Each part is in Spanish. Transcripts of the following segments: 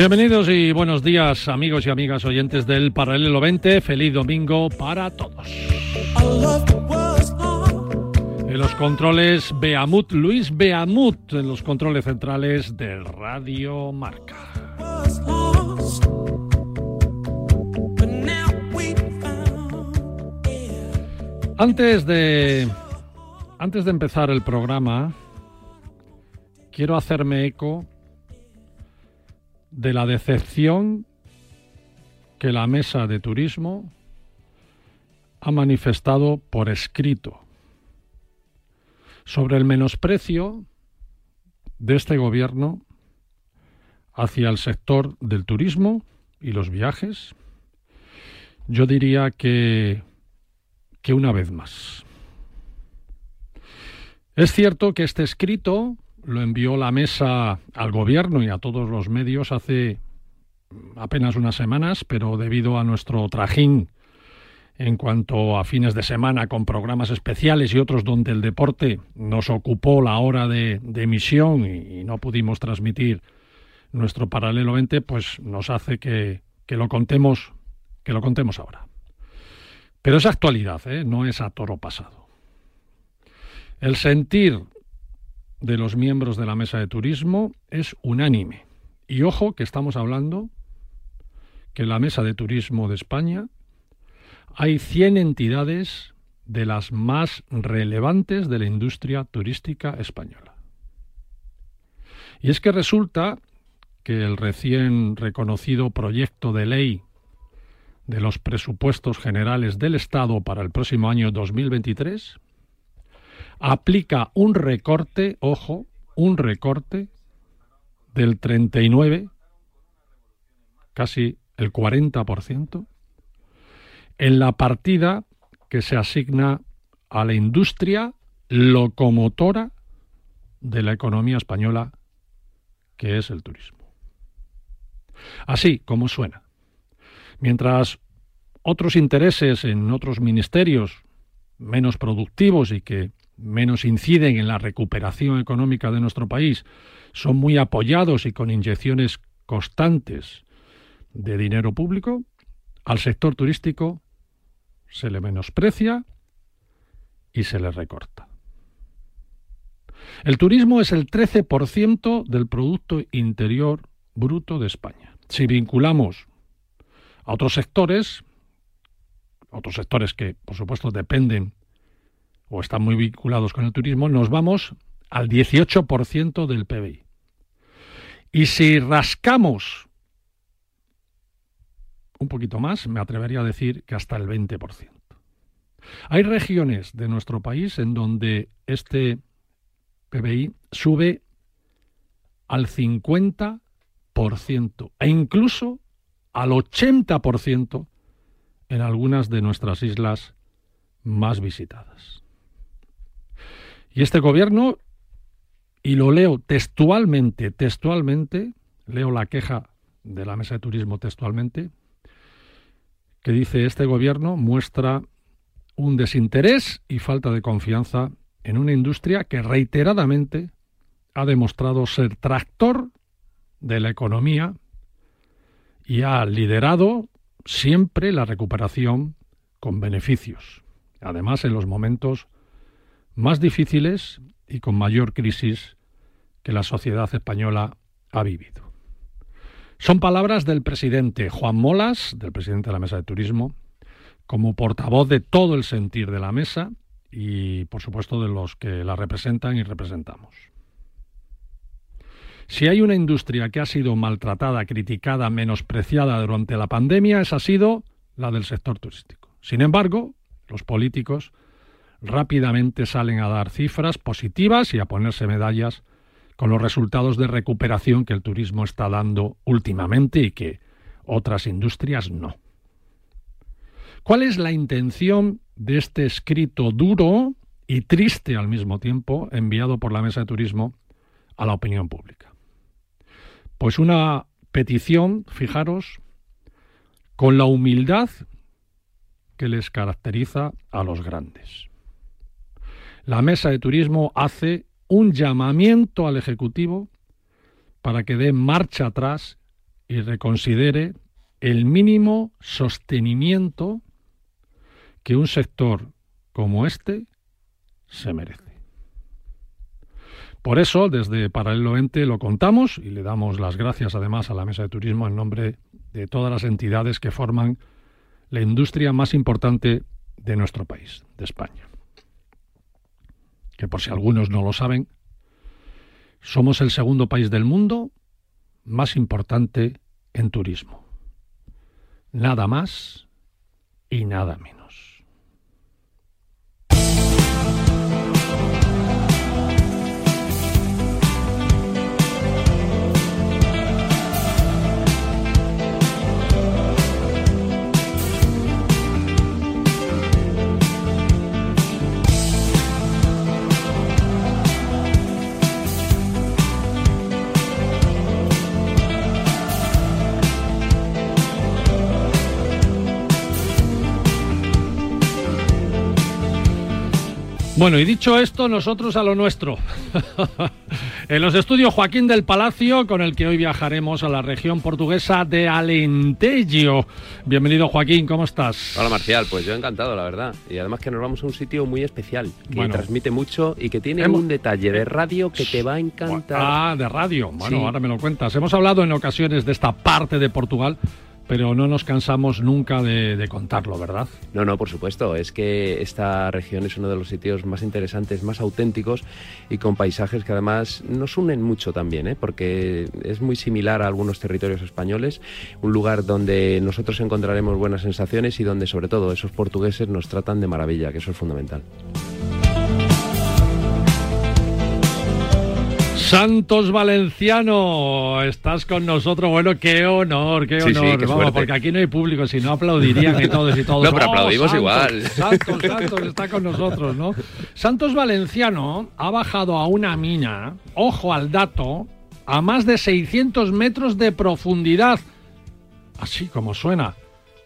Bienvenidos y buenos días amigos y amigas oyentes del Paralelo 20. Feliz domingo para todos. En los controles Beamut, Luis Beamut, en los controles centrales de Radio Marca. Antes de, antes de empezar el programa, quiero hacerme eco de la decepción que la mesa de turismo ha manifestado por escrito sobre el menosprecio de este gobierno hacia el sector del turismo y los viajes, yo diría que, que una vez más. Es cierto que este escrito lo envió la mesa al gobierno y a todos los medios hace apenas unas semanas, pero debido a nuestro trajín en cuanto a fines de semana con programas especiales y otros donde el deporte nos ocupó la hora de, emisión y, no pudimos transmitir nuestro paralelo 20, pues nos hace que, lo contemos que lo contemos ahora. Pero es actualidad, ¿eh? no es a toro pasado. El sentir de los miembros de la mesa de turismo es unánime. Y ojo que estamos hablando que en la mesa de turismo de España hay 100 entidades de las más relevantes de la industria turística española. Y es que resulta que el recién reconocido proyecto de ley de los presupuestos generales del Estado para el próximo año 2023 aplica un recorte, ojo, un recorte del 39, casi el 40%, en la partida que se asigna a la industria locomotora de la economía española, que es el turismo. Así como suena. Mientras otros intereses en otros ministerios menos productivos y que menos inciden en la recuperación económica de nuestro país son muy apoyados y con inyecciones constantes de dinero público, al sector turístico se le menosprecia y se le recorta. El turismo es el 13% del Producto Interior Bruto de España. Si vinculamos a otros sectores, otros sectores que por supuesto dependen o están muy vinculados con el turismo, nos vamos al 18% del PBI. Y si rascamos un poquito más, me atrevería a decir que hasta el 20%. Hay regiones de nuestro país en donde este PBI sube al 50% e incluso al 80% en algunas de nuestras islas más visitadas. Y este gobierno, y lo leo textualmente, textualmente, leo la queja de la mesa de turismo textualmente, que dice este gobierno muestra un desinterés y falta de confianza en una industria que reiteradamente ha demostrado ser tractor de la economía y ha liderado siempre la recuperación con beneficios, además en los momentos más difíciles y con mayor crisis que la sociedad española ha vivido. Son palabras del presidente Juan Molas, del presidente de la Mesa de Turismo, como portavoz de todo el sentir de la mesa y, por supuesto, de los que la representan y representamos. Si hay una industria que ha sido maltratada, criticada, menospreciada durante la pandemia, esa ha sido la del sector turístico. Sin embargo, los políticos rápidamente salen a dar cifras positivas y a ponerse medallas con los resultados de recuperación que el turismo está dando últimamente y que otras industrias no. ¿Cuál es la intención de este escrito duro y triste al mismo tiempo enviado por la Mesa de Turismo a la opinión pública? Pues una petición, fijaros, con la humildad que les caracteriza a los grandes. La Mesa de Turismo hace un llamamiento al Ejecutivo para que dé marcha atrás y reconsidere el mínimo sostenimiento que un sector como este se merece. Por eso, desde Paralelo Ente lo contamos y le damos las gracias además a la Mesa de Turismo en nombre de todas las entidades que forman la industria más importante de nuestro país, de España que por si algunos no lo saben, somos el segundo país del mundo más importante en turismo. Nada más y nada menos. Bueno, y dicho esto, nosotros a lo nuestro. en los estudios Joaquín del Palacio, con el que hoy viajaremos a la región portuguesa de Alentejo. Bienvenido, Joaquín, ¿cómo estás? Hola, Marcial, pues yo encantado, la verdad. Y además que nos vamos a un sitio muy especial, que transmite mucho y que tiene un detalle de radio que te va a encantar. Ah, de radio. Bueno, ahora me lo cuentas. Hemos hablado en ocasiones de esta parte de Portugal pero no nos cansamos nunca de, contarlo, ¿verdad? No, no, por supuesto. Es que esta región es uno de los sitios más interesantes, más auténticos y con paisajes que además nos unen mucho también, ¿eh? porque es muy similar a algunos territorios españoles, un lugar donde nosotros encontraremos buenas sensaciones y donde sobre todo esos portugueses nos tratan de maravilla, que eso es fundamental. Santos Valenciano, estás con nosotros. Bueno, qué honor, qué honor. Vamos, porque aquí no hay público, si no aplaudirían y todos y todos. No, pero aplaudimos igual. Santos, Santos está con nosotros, ¿no? Santos Valenciano ha bajado a una mina, ojo al dato, a más de 600 metros de profundidad. Así como suena.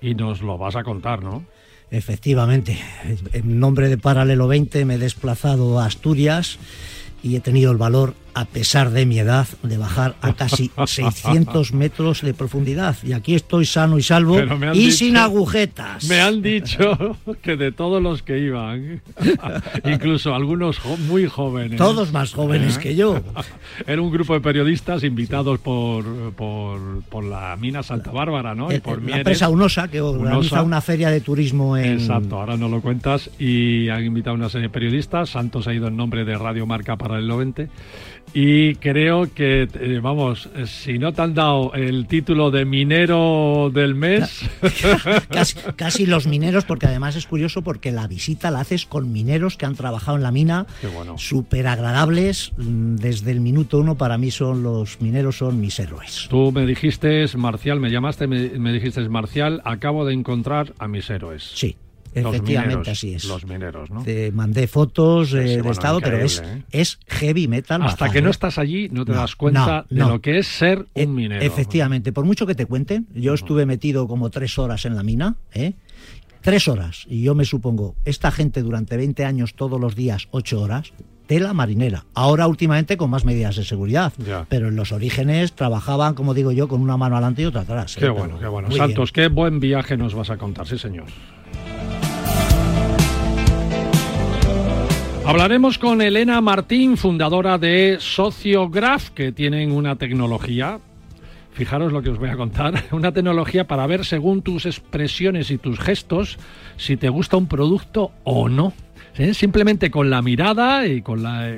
Y nos lo vas a contar, ¿no? Efectivamente. En nombre de Paralelo 20 me he desplazado a Asturias y he tenido el valor a pesar de mi edad, de bajar a casi 600 metros de profundidad. Y aquí estoy sano y salvo y sin agujetas. Me han dicho que de todos los que iban, incluso algunos muy jóvenes. Todos más jóvenes ¿Eh? que yo. Era un grupo de periodistas invitados por, por, la mina Santa Bárbara, ¿no? y por la empresa Unosa, que organiza una feria de turismo en... Exacto, ahora no lo cuentas. Y han invitado una serie de periodistas. Santos ha ido en nombre de Radio Marca para el 90 y creo que, eh, vamos, si no te han dado el título de minero del mes. casi, los mineros, porque además es curioso porque la visita la haces con mineros que han trabajado en la mina, bueno. súper agradables. Mm, desde el minuto uno, para mí son los mineros, son mis héroes. Tú me dijiste, Marcial, me llamaste, me, me dijiste, Marcial, acabo de encontrar a mis héroes. Sí. Efectivamente, así es. Los mineros, ¿no? Te mandé fotos eh, de estado, pero es, ¿eh? es heavy metal. Hasta que no estás allí no te das cuenta de lo que es ser un e, minero. efectivamente, por mucho que te cuenten, yo estuve metido como tres horas en la mina, ¿eh? Tres horas. Y yo me supongo, esta gente durante 20 años, todos los días, ocho horas, tela marinera. Ahora últimamente con más medidas de seguridad, pero en los orígenes trabajaban, como digo yo, con una mano adelante y otra atrás. Qué bueno, qué bueno. Santos, qué buen viaje nos vas a contar, sí señor. Hablaremos con Elena Martín, fundadora de Sociograph, que tienen una tecnología fijaros lo que os voy a contar, una tecnología para ver según tus expresiones y tus gestos si te gusta un producto o no. ¿Eh? simplemente con la mirada y con la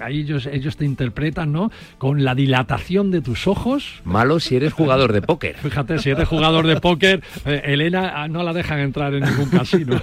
ahí ellos ellos te interpretan no con la dilatación de tus ojos. Malo si eres jugador de póker. Fíjate si eres jugador de póker eh, Elena ah, no la dejan entrar en ningún casino.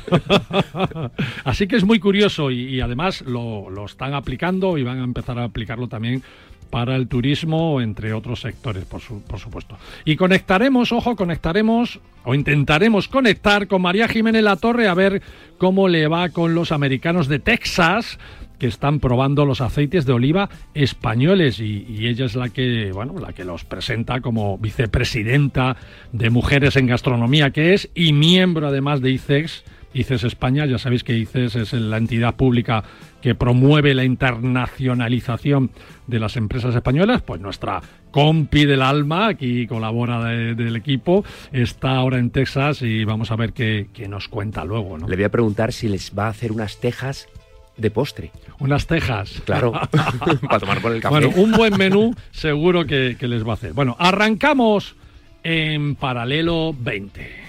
Así que es muy curioso y, además lo, lo están aplicando y van a empezar a aplicarlo también para el turismo, entre otros sectores, por, supuesto. Y conectaremos, ojo, conectaremos o intentaremos conectar con María Jiménez La Torre a ver cómo le va con los americanos de Texas que están probando los aceites de oliva españoles y, y, ella es la que bueno la que los presenta como vicepresidenta de mujeres en gastronomía que es y miembro además de ICEX ICES España ya sabéis que ICES es la entidad pública que promueve la internacionalización de las empresas españolas, pues nuestra compi del alma, aquí colabora del equipo, está ahora en Texas y vamos a ver qué, nos cuenta luego. ¿no? Le voy a preguntar si les va a hacer unas tejas de postre. Unas tejas. Claro, para tomar con el café. Bueno, un buen menú seguro que, que les va a hacer. Bueno, arrancamos en paralelo 20.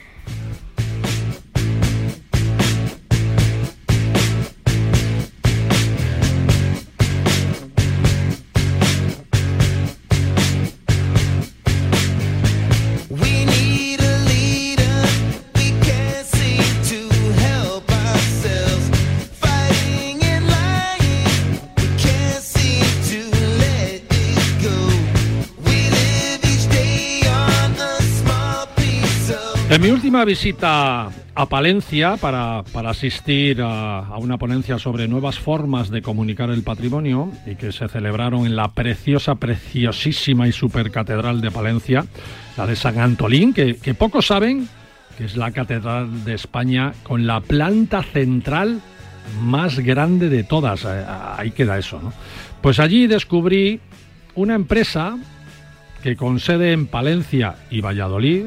En mi última visita a Palencia para, asistir a, una ponencia sobre nuevas formas de comunicar el patrimonio y que se celebraron en la preciosa, preciosísima y supercatedral de Palencia, la de San Antolín, que, que pocos saben que es la catedral de España con la planta central más grande de todas. Eh, ahí queda eso, ¿no? Pues allí descubrí una empresa que con sede en Palencia y Valladolid,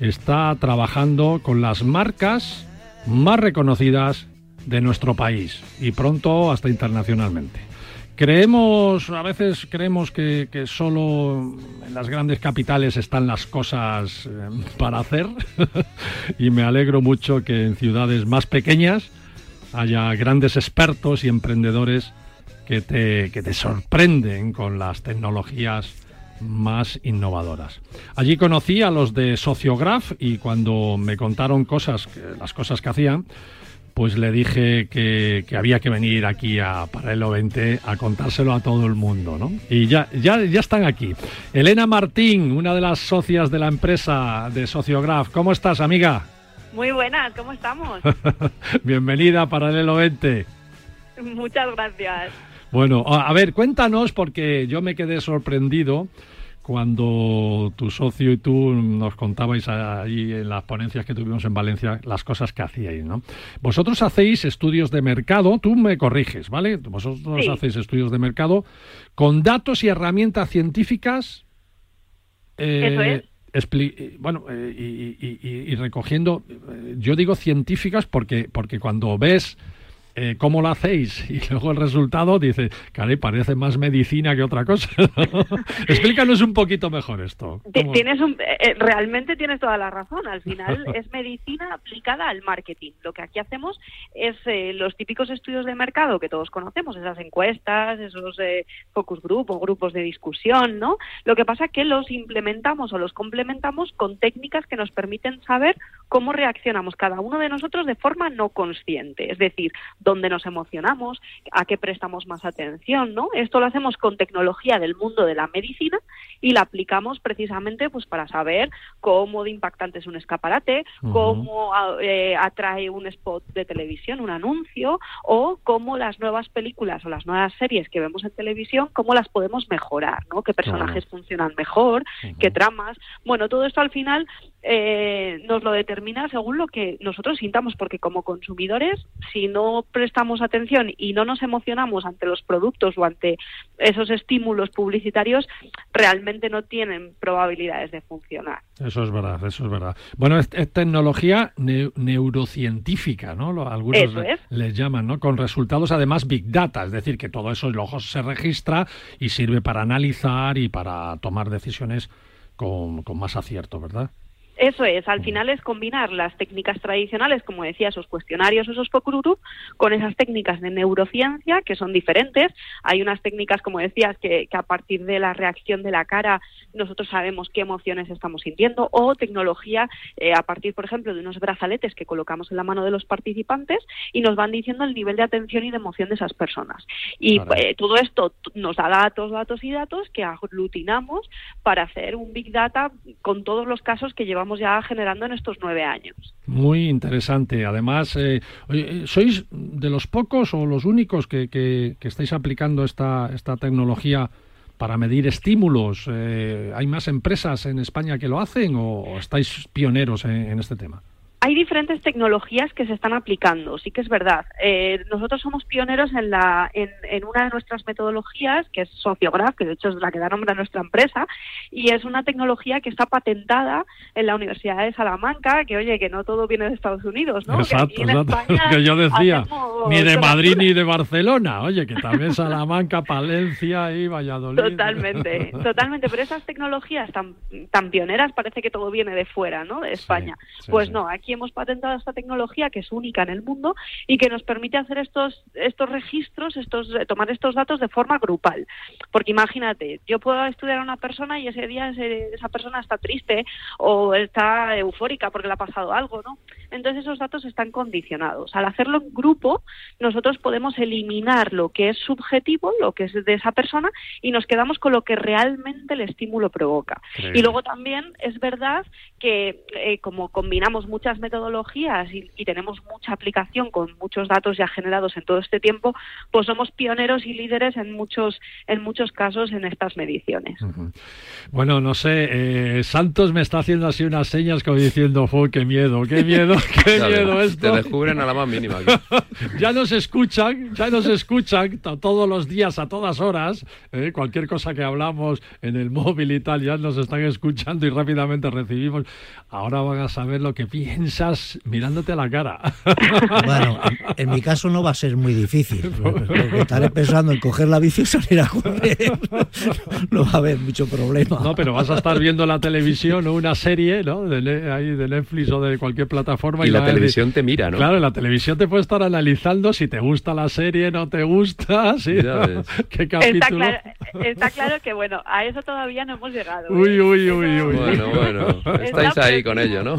está trabajando con las marcas más reconocidas de nuestro país y pronto hasta internacionalmente. Creemos, a veces creemos que, solo en las grandes capitales están las cosas eh, para hacer y me alegro mucho que en ciudades más pequeñas haya grandes expertos y emprendedores que te, que te sorprenden con las tecnologías más innovadoras. Allí conocí a los de Sociograph y cuando me contaron cosas, las cosas que hacían, pues le dije que, había que venir aquí a Paralelo 20 a contárselo a todo el mundo, ¿no? Y ya, ya, ya están aquí. Elena Martín, una de las socias de la empresa de Sociograph. ¿Cómo estás, amiga? Muy buenas, ¿cómo estamos? Bienvenida a Paralelo 20. Muchas gracias. Bueno, a ver, cuéntanos, porque yo me quedé sorprendido cuando tu socio y tú nos contabais ahí en las ponencias que tuvimos en Valencia las cosas que hacíais, ¿no? Vosotros hacéis estudios de mercado, tú me corriges, ¿vale? Vosotros hacéis estudios de mercado con datos y herramientas científicas. Eh, bueno, eh, y, recogiendo, eh, yo digo científicas porque, porque cuando ves eh, ¿cómo lo hacéis? Y luego el resultado dice, caray, parece más medicina que otra cosa. Explícanos un poquito mejor esto. Tienes un, eh, eh, realmente tienes toda la razón. Al final es medicina aplicada al marketing. Lo que aquí hacemos es los típicos estudios de mercado que todos conocemos, esas encuestas, esos focus group o grupos de discusión, ¿no? Lo que pasa es que los implementamos o los complementamos con técnicas que nos permiten saber cómo reaccionamos cada uno de nosotros de forma no consciente. Es decir, dónde nos emocionamos, a qué prestamos más atención, ¿no? Esto lo hacemos con tecnología del mundo de la medicina y la aplicamos precisamente pues para saber cómo de impactante es un escaparate, cómo eh, atrae un spot de televisión, un anuncio, o cómo las nuevas películas o las nuevas series que vemos en televisión, cómo las podemos mejorar, ¿no? Qué personajes funcionan mejor, qué tramas. Bueno, todo esto al final eh, nos lo determina según lo que nosotros sintamos, porque como consumidores, si no prestamos atención y no nos emocionamos ante los productos o ante esos estímulos publicitarios, realmente no tienen probabilidades de funcionar. Eso es verdad, eso es verdad. Bueno, es, tecnología neurocientífica, ¿no? Algunos les llaman, ¿no? Con resultados además big data, es decir, que todo eso luego se registra y sirve para analizar y para tomar decisiones con, con más acierto, ¿verdad? Eso es, al final es combinar las técnicas tradicionales, como decía, esos cuestionarios, esos focus con esas técnicas de neurociencia que son diferentes. Hay unas técnicas, como decías, que, a partir de la reacción de la cara nosotros sabemos qué emociones estamos sintiendo, o tecnología eh, a partir, por ejemplo, de unos brazaletes que colocamos en la mano de los participantes y nos van diciendo el nivel de atención y de emoción de esas personas. Y eh, todo esto nos da datos, datos y datos que aglutinamos para hacer un Big Data con todos los casos que llevamos ya generando en estos nueve años. Muy interesante. Además, eh, eh, ¿sois de los pocos o los únicos que, que, estáis aplicando esta, esta tecnología para medir estímulos? Eh, ¿Hay más empresas en España que lo hacen o, estáis pioneros en este tema? Hay diferentes tecnologías que se están aplicando, sí que es verdad. Eh, nosotros somos pioneros en, la, en, una de nuestras metodologías, que es Sociograph, que de hecho es la que da nombre a nuestra empresa, y es una tecnología que está patentada en la Universidad de Salamanca, que oye, que no todo viene de Estados Unidos, ¿no? Exacto, que, que yo decía, ni de Madrid ni de Barcelona, oye, que también Salamanca, Palencia y Valladolid. Totalmente, totalmente, pero esas tecnologías tan, tan pioneras parece que todo viene de fuera, ¿no? De España. pues no, aquí hemos patentado esta tecnología que es única en el mundo y que nos permite hacer estos, estos registros, estos, tomar estos datos de forma grupal. Porque imagínate, yo puedo estudiar a una persona y ese día esa persona está triste o está eufórica porque le ha pasado algo, ¿no? Entonces esos datos están condicionados. Al hacerlo en grupo, nosotros podemos eliminar lo que es subjetivo, lo que es de esa persona, y nos quedamos con lo que realmente el estímulo provoca. Y luego también es verdad que eh, como combinamos muchas metodologías y, tenemos mucha aplicación con muchos datos ya generados en todo este tiempo, pues somos pioneros y líderes en muchos en muchos casos en estas mediciones. Bueno, no sé, eh, Santos me está haciendo así unas señas como diciendo, qué miedo, qué miedo, qué miedo esto! Te descubren a la más mínima. ya nos escuchan, ya nos escuchan todos los días, a todas horas, eh, cualquier cosa que hablamos en el móvil y tal, ya nos están escuchando y rápidamente recibimos. Ahora van a saber lo que piensas mirándote a la cara. Bueno, en, mi caso no va a ser muy difícil, estaré pensando en coger la bici y salir a correr. No va a haber mucho problema. No, pero vas a estar viendo la televisión o una serie, ¿no? De, ahí de Netflix o de cualquier plataforma. Y, la televisión te mira, ¿no? Claro, la televisión te puede estar analizando si te gusta la serie, no te gusta, ¿sí? ¿Qué capítulo? Está claro, que, bueno, a eso todavía no hemos llegado. ¿eh? Uy, uy, uy, uy. Bueno, bueno, estáis ahí con ello, ¿no?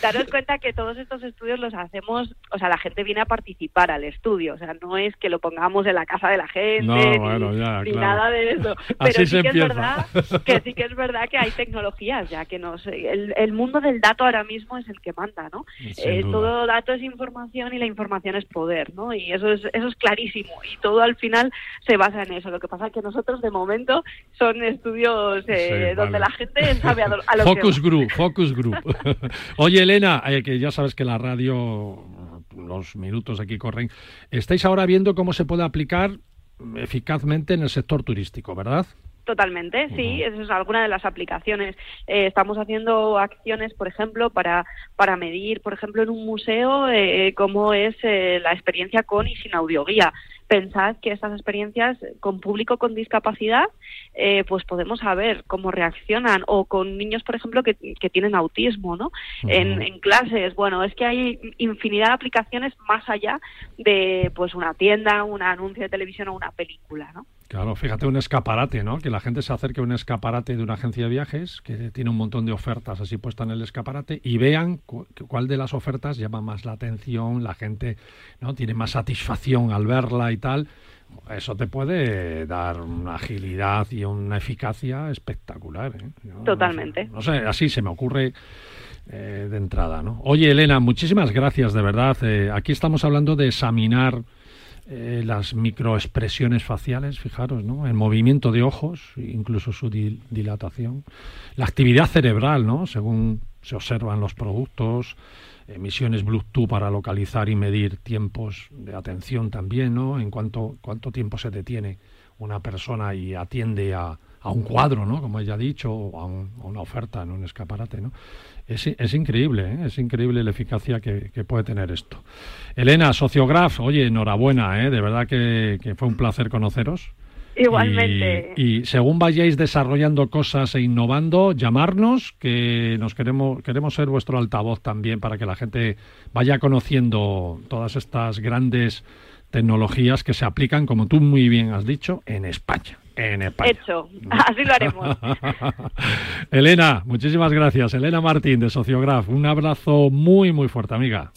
Daros cuenta que todos estos estudios los hacemos, o sea, la gente viene a participar al estudio, o sea, no es que lo pongamos en la casa de la gente, ni, nada de eso. Pero sí que es verdad que sí que es verdad que hay tecnologías ya que nos el, el mundo del dato ahora mismo es el que manda, ¿no? Eh, todo dato es información y la información es poder, ¿no? Y eso es eso es clarísimo y todo al final se basa en eso. Lo que pasa es que nosotros de momento son estudios eh, donde la gente sabe a lo, Focus Group, Focus Group. Oye, Elena, eh, que ya sabes que la radio, los minutos aquí corren, estáis ahora viendo cómo se puede aplicar eficazmente en el sector turístico, ¿verdad? Totalmente, sí, esa es alguna de las aplicaciones. Eh, estamos haciendo acciones, por ejemplo, para, para medir, por ejemplo, en un museo eh, cómo es eh, la experiencia con y sin audioguía. Pensad que estas experiencias con público con discapacidad, pues podemos saber cómo reaccionan, o con niños, por ejemplo, que, que tienen autismo, ¿no? en, en, clases, bueno, es que hay infinidad de aplicaciones más allá de, pues, una tienda, un anuncio de televisión o una película, ¿no? Claro, fíjate un escaparate, ¿no? Que la gente se acerque a un escaparate de una agencia de viajes que tiene un montón de ofertas así puestas en el escaparate y vean cuál de las ofertas llama más la atención, la gente no tiene más satisfacción al verla y tal. Eso te puede dar una agilidad y una eficacia espectacular. ¿eh? Totalmente. No sé, así se me ocurre eh, de entrada, ¿no? Oye, Elena, muchísimas gracias, de verdad. Eh, aquí estamos hablando de examinar eh, las microexpresiones faciales, fijaros, ¿no? El movimiento de ojos, incluso su dilatación. La actividad cerebral, ¿no? Según se observan los productos, emisiones Bluetooth para localizar y medir tiempos de atención también, ¿no? En cuánto, cuánto tiempo se detiene una persona y atiende a, a un cuadro, ¿no? Como ella ha dicho, o a, una oferta en un escaparate, ¿no? Es, es increíble, ¿eh? es increíble la eficacia que, puede tener esto. Elena, Sociograph, oye, enhorabuena, ¿eh? de verdad que, fue un placer conoceros. Igualmente. Y, según vayáis desarrollando cosas e innovando, llamarnos, que nos queremos, queremos ser vuestro altavoz también para que la gente vaya conociendo todas estas grandes tecnologías que se aplican, como tú muy bien has dicho, en España. En España. Hecho, así lo haremos. Elena, muchísimas gracias. Elena Martín de Sociograf, un abrazo muy, muy fuerte, amiga.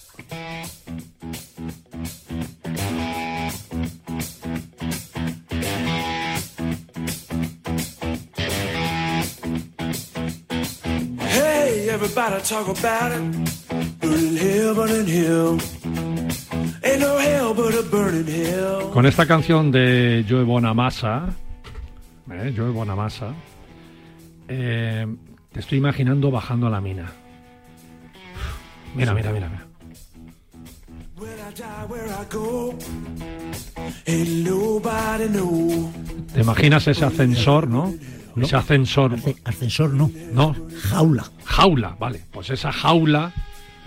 Con esta canción de Joe Bonamassa, ¿eh? Joe Bonamassa, eh, te estoy imaginando bajando a la mina. Mira, mira, mira, mira. ¿Te imaginas ese ascensor, no? Ese ascensor. ascensor no. No. Jaula. Jaula, vale. Pues esa jaula.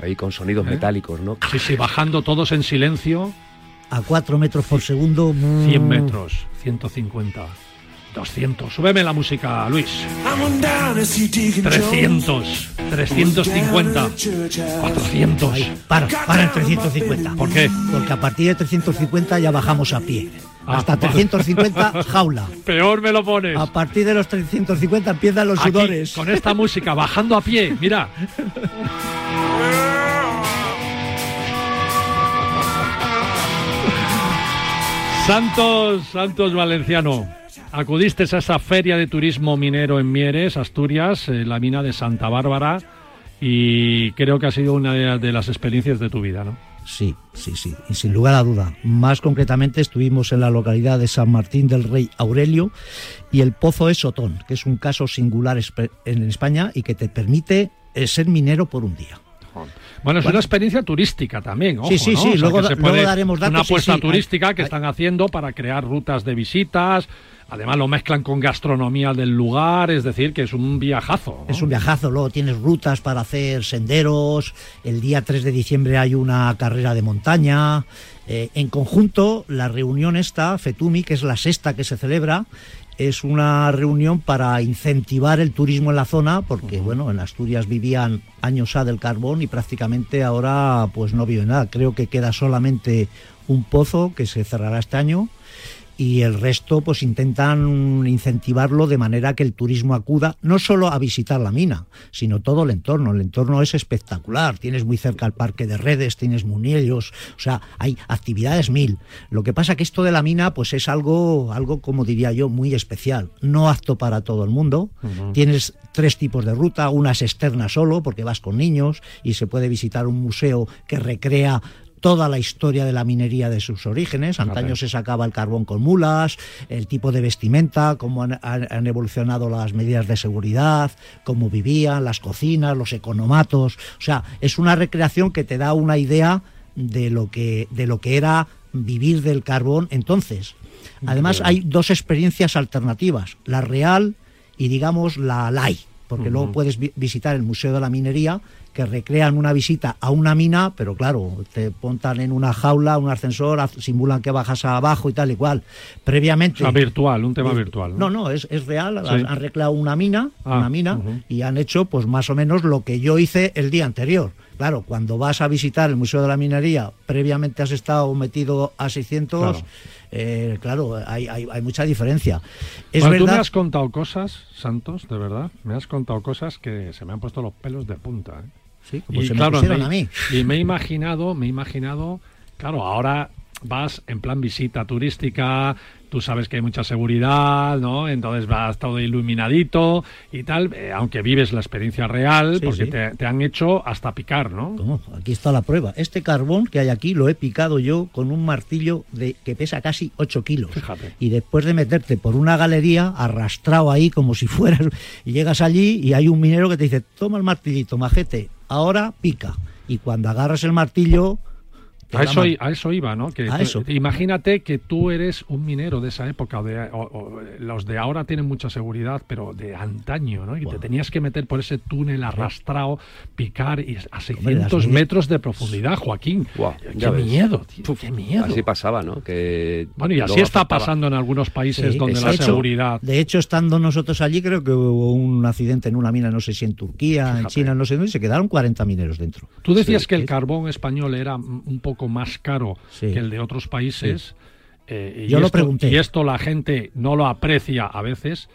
Ahí con sonidos ¿Eh? metálicos, ¿no? Sí, sí, bajando todos en silencio. A 4 metros por segundo. 100 metros, 150. 200. Súbeme la música, Luis. 300. 350. 400. para, para el 350. ¿Por qué? Porque a partir de 350 ya bajamos a pie. Ah, Hasta 350, jaula. Peor me lo pones. A partir de los 350 empiezan los sudores. Con esta música, bajando a pie, mira. Santos, Santos Valenciano. Acudiste a esa feria de turismo minero en Mieres, Asturias, eh, la mina de Santa Bárbara, y creo que ha sido una de las experiencias de tu vida, ¿no? Sí, sí, sí, y sin lugar a duda. Más concretamente estuvimos en la localidad de San Martín del Rey Aurelio y el Pozo es Sotón, que es un caso singular en España y que te permite eh, ser minero por un día. Bueno, es una experiencia turística también. sí, sí, sí. luego, daremos datos. Una apuesta turística que están haciendo para crear rutas de visitas, Además lo mezclan con gastronomía del lugar, es decir, que es un viajazo. Es un viajazo, luego tienes rutas para hacer senderos, el día 3 de diciembre hay una carrera de montaña. Eh, en conjunto, la reunión esta, FETUMI, que es la sexta que se celebra, es una reunión para incentivar el turismo en la zona, porque bueno, en Asturias vivían años A del carbón y prácticamente ahora pues no vive nada. Creo que queda solamente un pozo que se cerrará este año y el resto pues intentan incentivarlo de manera que el turismo acuda no solo a visitar la mina, sino todo el entorno. El entorno es espectacular, tienes muy cerca el parque de redes, tienes Muniellos, o sea, hay actividades mil. Lo que pasa que esto de la mina pues es algo algo como diría yo muy especial, no apto para todo el mundo. Tienes tres tipos de ruta, una es externa solo porque vas con niños y se puede visitar un museo que recrea toda la historia de la minería de sus orígenes. Antaño se sacaba el carbón con mulas, el tipo de vestimenta, cómo han, evolucionado las medidas de seguridad, cómo vivían, las cocinas, los economatos. O sea, es una recreación que te da una idea de lo que, de lo que era vivir del carbón entonces. Además, hay dos experiencias alternativas, la real y digamos la LAI, porque luego puedes visitar el Museo de la Minería que recrean una visita a una mina, pero claro, te pontan en una jaula, un ascensor, simulan que bajas abajo y tal y cual. Previamente. O virtual, un tema virtual. No, no, es, real. Han, recreado una mina, ah, una mina, y han hecho, pues más o menos lo que yo hice el día anterior. Claro, cuando vas a visitar el Museo de la Minería, previamente has estado metido a 600, claro, eh, claro hay, hay, mucha diferencia. Es tú me has contado cosas, Santos, de verdad, me has contado cosas que se me han puesto los pelos de punta. ¿eh? y, claro, a mí. Y me he imaginado, me he imaginado, claro, ahora vas en plan visita turística, tú sabes que hay mucha seguridad, ¿no? Entonces vas todo iluminadito y tal, eh, aunque vives la experiencia real, porque Te, han hecho hasta picar, ¿no? Aquí está la prueba. Este carbón que hay aquí lo he picado yo con un martillo de que pesa casi 8 kilos. Fíjate. Y después de meterte por una galería, arrastrado ahí como si fueras, y llegas allí y hay un minero que te dice, toma el martillito, majete, ahora pica. Y cuando agarras el martillo, A eso, a iba, ¿no? Que A tú- eso. Imagínate que tú eres un minero de esa época. de- o- o- los de ahora tienen mucha seguridad, pero de antaño, ¿no? Y te tenías que meter por ese túnel arrastrado, picar y a 600 medidas- metros de profundidad, Joaquín. Buah, qué ves. miedo, tío, qué miedo. Así pasaba, ¿no? Que Bueno, y así está afectaba. pasando en algunos países Sí, donde de la hecho- seguridad. De hecho, estando nosotros allí, creo que hubo un accidente en una mina, no sé si en Turquía, en. China, no sé dónde, y se quedaron 40 mineros dentro. Tú decías Sí, que el carbón español era un poco más caro Sí. que el de otros países. eh, y Yo lo esto- pregunté. Y esto la gente no lo aprecia a veces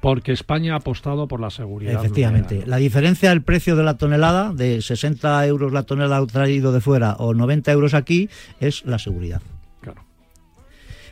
porque España ha apostado por la seguridad. Efectivamente. La diferencia del precio de la tonelada, de 60 euros la tonelada traído de fuera o 90 euros aquí, es la seguridad.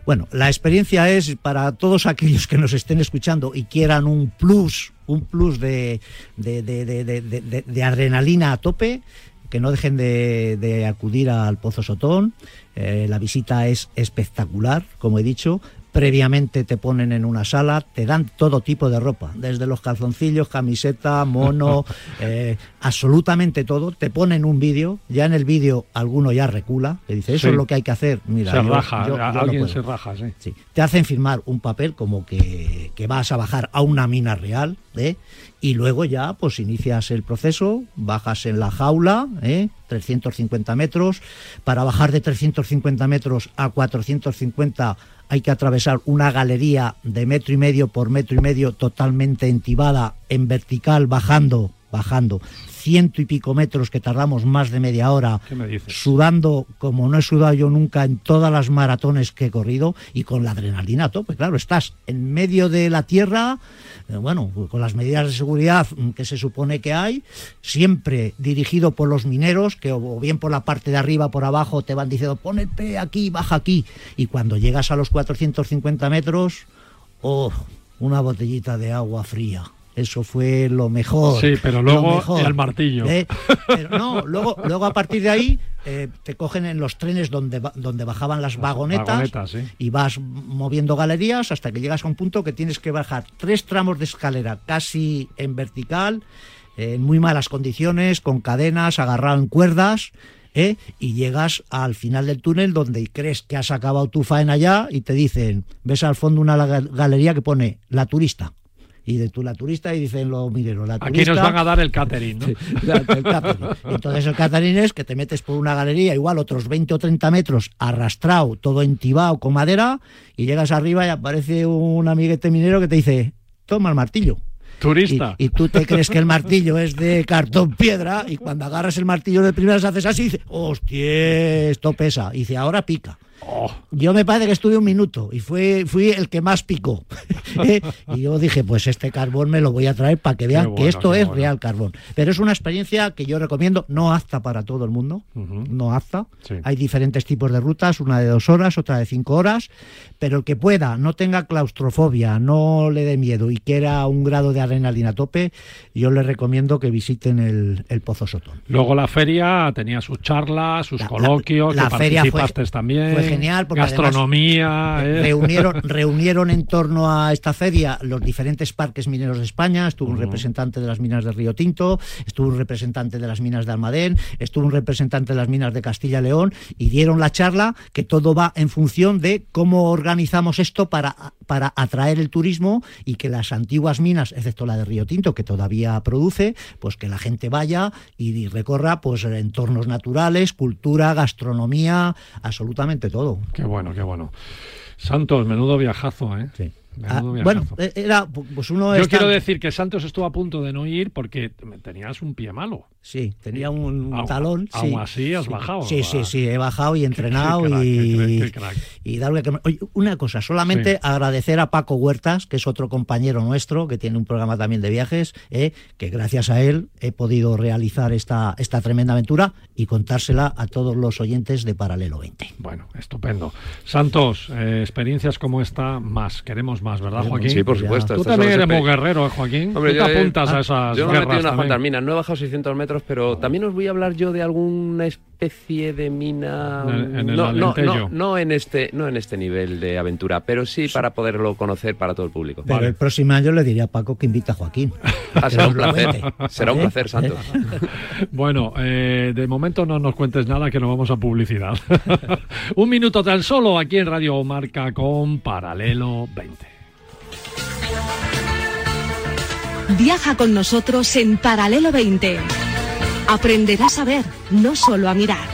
Bueno, la experiencia es para todos aquellos que nos estén escuchando y quieran un plus, un plus de- de- de- de adrenalina a tope, que no dejen de, de acudir al Pozo Sotón. Eh, la visita es espectacular, como he dicho. Previamente te ponen en una sala, te dan todo tipo de ropa, desde los calzoncillos, camiseta, mono, eh, absolutamente todo. Te ponen un vídeo, ya en el vídeo alguno ya recula, que dice, eso Sí. es lo que hay que hacer. Mira, se yo- raja, yo- yo alguien se raja, sí. Sí. Te hacen firmar un papel como que, que vas a bajar a una mina real, ¿eh? Y luego ya pues inicias el proceso, bajas en la jaula, ¿eh? 350 metros, para bajar de 350 metros a 450 hay que atravesar una galería de metro y medio por metro y medio totalmente entibada en vertical, bajando, bajando, ciento y pico metros que tardamos más de media hora sudando como no he sudado yo nunca en todas las maratones que he corrido y con la adrenalina a tope. Claro, estás en medio de la tierra, eh, bueno, con las medidas de seguridad mm, que se supone que hay, siempre dirigido por los mineros, que o o bien por la parte de arriba, por abajo, te van diciendo, pon el pie aquí, baja aquí. Y cuando llegas a los 450 metros, oh, una botellita de agua fría. Eso fue lo mejor. Sí, pero luego mejor. el martillo. ¿Eh? Pero no, luego, luego a partir de ahí eh, te cogen en los trenes donde, donde bajaban las vagonetas, vagonetas, sí. y vas moviendo galerías hasta que llegas a un punto que tienes que bajar tres tramos de escalera casi en vertical, en muy malas condiciones, con cadenas, agarrado en cuerdas. ¿eh? Y llegas al final del túnel donde crees que has acabado tu faena ya y te dicen, ves al fondo una gal- galería que pone la turista. Y de tú la turista y dicen los mineros, la Aquí turista. nos van a dar el catering, ¿no? El catering. Entonces el catering es que te metes por una galería, igual otros 20 o 30 metros, arrastrado, todo entibado con madera, y llegas arriba y aparece un amiguete minero que te dice, toma el martillo. Y, Turista. y tú te crees que el martillo es de cartón piedra, y cuando agarras el martillo de primeras haces así y dices, hostia, esto pesa. Y dice, ahora pica. Oh, Yo me parece que estuve un minuto y fui, fui el que más picó. ¿Eh? Y yo dije, pues este carbón me lo voy a traer para que vean bueno, que esto es bueno. real carbón. Pero es una experiencia que yo recomiendo, no apta para todo el mundo, no apta. Sí. Hay diferentes tipos de rutas, una de dos horas, otra de cinco horas, pero el que pueda, no tenga claustrofobia, no le dé miedo y quiera un grado de adrenalina a tope, yo le recomiendo que visiten el, el Pozo Sotón. Luego la feria tenía sus charlas, sus La- la- coloquios, la que feria fue- también. fue genial porque Gastronomía. ¿eh? Reunieron, reunieron en torno a esta feria los diferentes parques mineros de España. Estuvo un representante de las minas de Río Tinto, estuvo un representante de las minas de Almadén, estuvo un representante de las minas de Castilla y León y dieron la charla que todo va en función de cómo organizamos esto para, para atraer el turismo y que las antiguas minas, excepto la de Río Tinto, que todavía produce, pues que la gente vaya y recorra pues entornos naturales, cultura, gastronomía, absolutamente todo. Qué bueno, qué bueno. Santos, menudo viajazo, ¿eh? Sí. Ah, bueno, eh, era pues uno Yo está- quiero decir que Santos estuvo a punto de no ir porque tenías un pie malo. sí, tenía un Aún- talón. aún sí. así has Sí. bajado, Sí, sí, sí, he bajado y entrenado qué y, qué crack, y darle que- Oye, una cosa, solamente Sí. agradecer a Paco Huertas, que es otro compañero nuestro que tiene un programa también de viajes, eh, que gracias a él he podido realizar esta esta tremenda aventura y contársela a todos los oyentes de Paralelo 20. Bueno, estupendo. Santos, eh, experiencias como esta, más. Queremos más, ¿verdad, Joaquín? Sí, por Ya. supuesto. Tú también eres muy guerrero, ¿eh, Joaquín. Hombre, Tú te apuntas a ah, esas Yo me he metido guerras unas también. cuantas minas, no he bajado 600 metros, pero también os voy a hablar yo de alguna, es- especie de mina. En el no, no, no, no en este, no en este nivel de aventura, pero sí para poderlo conocer para todo el público. Pero el próximo año le diría a Paco que invita a Joaquín. Ah, será un placer. Será un ¿Eh? placer, Santos. Bueno, eh, de momento no nos cuentes nada que nos vamos a publicidad. Un minuto tan solo aquí en Radio Marca con Paralelo 20. Viaja con nosotros en Paralelo 20. Aprenderás a ver, no solo a mirar.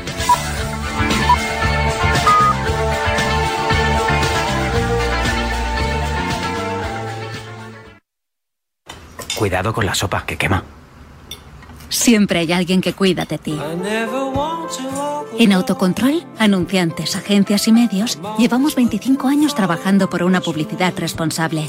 Cuidado con la sopa, que quema. Siempre hay alguien que cuida de ti. En Autocontrol, anunciantes, agencias y medios, llevamos 25 años trabajando por una publicidad responsable.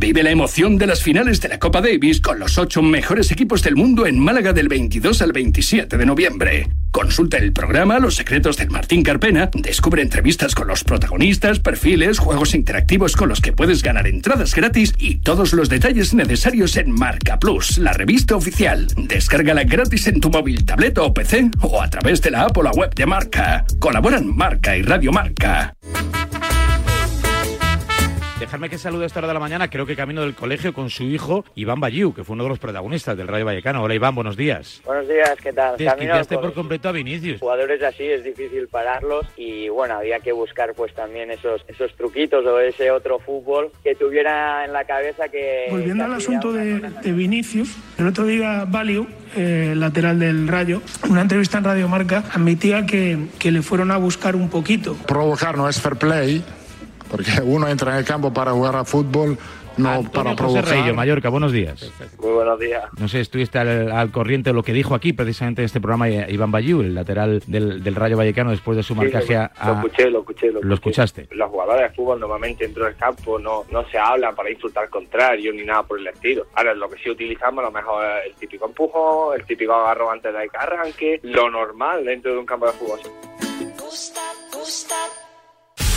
Vive la emoción de las finales de la Copa Davis con los ocho mejores equipos del mundo en Málaga del 22 al 27 de noviembre. Consulta el programa Los secretos del Martín Carpena, descubre entrevistas con los protagonistas, perfiles, juegos interactivos con los que puedes ganar entradas gratis y todos los detalles necesarios en Marca Plus, la revista oficial. Descárgala gratis en tu móvil, tableta o PC o a través de la app o la web de Marca. Colaboran Marca y Radio Marca. Dejadme que salude a esta hora de la mañana, creo que camino del colegio con su hijo Iván Bayú, que fue uno de los protagonistas del Rayo Vallecano. Hola Iván, buenos días. Buenos días, ¿qué tal? Te esquivaste por completo a Vinicius. Jugadores así es difícil pararlos y bueno, había que buscar pues también esos esos truquitos o ese otro fútbol que tuviera en la cabeza que... Volviendo al asunto de, de Vinicius, el otro día Valio, eh, lateral del Rayo, en una entrevista en Radio Marca, admitía que, que le fueron a buscar un poquito. Provocar no es fair play, porque uno entra en el campo para jugar a fútbol, no Antonio para José provocar. Reillo, Mallorca, buenos días. Muy buenos días. No sé, estuviste al, al corriente de lo que dijo aquí precisamente en este programa eh, Iván Bayú, el lateral del, del Rayo Vallecano después de su marcaje a... Lo a- escuché, lo escuché. Lo, ¿Lo escuché. escuchaste? Los jugadores de fútbol normalmente dentro del campo no, no se hablan para insultar al contrario ni nada por el estilo. Ahora, lo que sí utilizamos a lo mejor es el típico empujón, el típico agarro antes de que arranque, lo normal dentro de un campo de fútbol.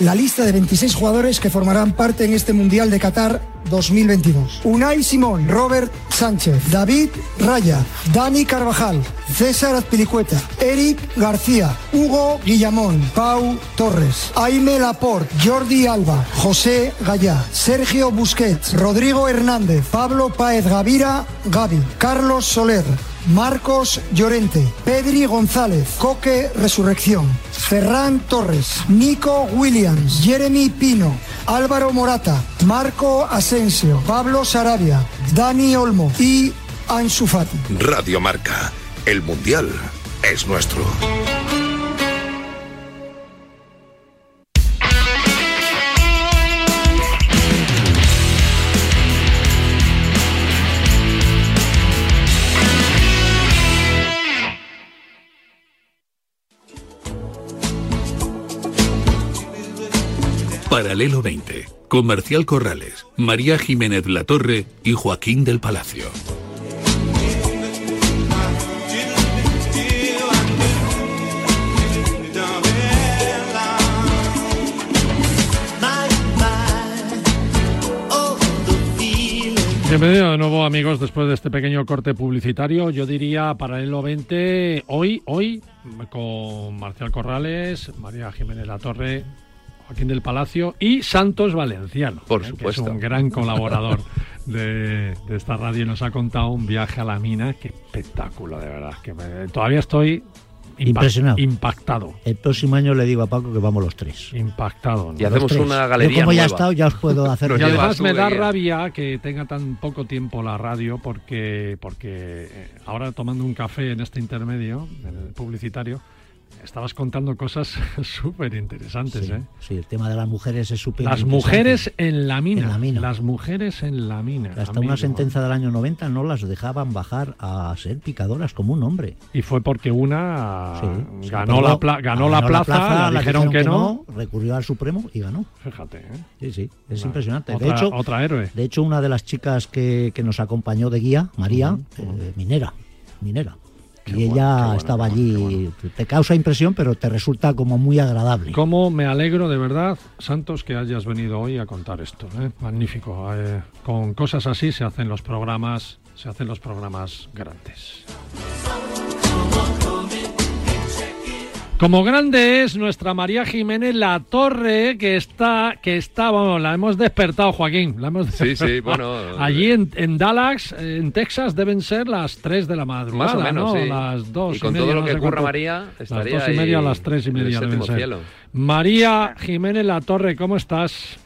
la lista de 26 jugadores que formarán parte en este Mundial de Qatar 2022. Unai Simón, Robert Sánchez, David Raya, Dani Carvajal, César Azpilicueta, Eric García, Hugo Guillamón, Pau Torres, Aime Laporte, Jordi Alba, José Gallá, Sergio Busquets, Rodrigo Hernández, Pablo Páez Gavira, Gavi, Carlos Soler, Marcos Llorente, Pedri González, Coque Resurrección, Ferran Torres, Nico Williams, Jeremy Pino, Álvaro Morata, Marco Asensio, Pablo Sarabia, Dani Olmo y Ansu Fati. Radio Marca. El Mundial es nuestro. Paralelo 20. Comercial Corrales. María Jiménez Latorre y Joaquín del Palacio. Bienvenido de nuevo amigos después de este pequeño corte publicitario. Yo diría Paralelo 20 hoy, hoy con Marcial Corrales, María Jiménez Latorre, Joaquín del Palacio y Santos Valenciano. Por eh, que supuesto. es un gran colaborador de, de esta radio y nos ha contado un viaje a la mina. Qué espectáculo, de verdad. Que me- todavía estoy Impresionado. impactado. El próximo año le digo a Paco que vamos los tres. Impactado. ¿no? Y hacemos una galería Yo como ya he nueva. estado, ya os puedo hacer... Y además me da rabia que tenga tan poco tiempo la radio porque, porque eh, ahora tomando un café en este intermedio, en el publicitario, estabas contando cosas súper interesantes, sí, ¿eh? Sí, el tema de las mujeres es súper Las mujeres en la, mina, en la mina. Las mujeres en la mina. Hasta amigo. una sentencia del año 90 no las dejaban bajar a ser picadoras como un hombre. Y fue porque una sí, ganó, la, pla ganó, ganó, la, plaza, la, plaza, la dijeron, que, no. no. recurrió al Supremo y ganó. Fíjate, ¿eh? Sí, sí, es una, impresionante. Otra, de hecho, otra héroe. De hecho, una de las chicas que, que nos acompañó de guía, María, uh -huh. eh, minera, minera. Qué y bueno, ella bueno, estaba allí. bueno, Te causa impresión, pero te resulta como muy agradable. Cómo me alegro de verdad, Santos, que hayas venido hoy a contar esto. ¿eh? Magnífico. Eh, con cosas así se hacen los programas, se hacen los programas grandes. Como grande es nuestra María Jiménez La Torre, que está, que está, vamos, la hemos despertado, Joaquín. La hemos sí, sí, bueno. Allí en, en, Dallas, en Texas, deben ser las 3 de la madrugada, Más o menos, ¿no? sí. Las 2 y con y media, todo lo no que ocurra. María, estaría Las 2 y media, las 3 y en el media deben ser. cielo. María Jiménez La Torre, ¿cómo estás?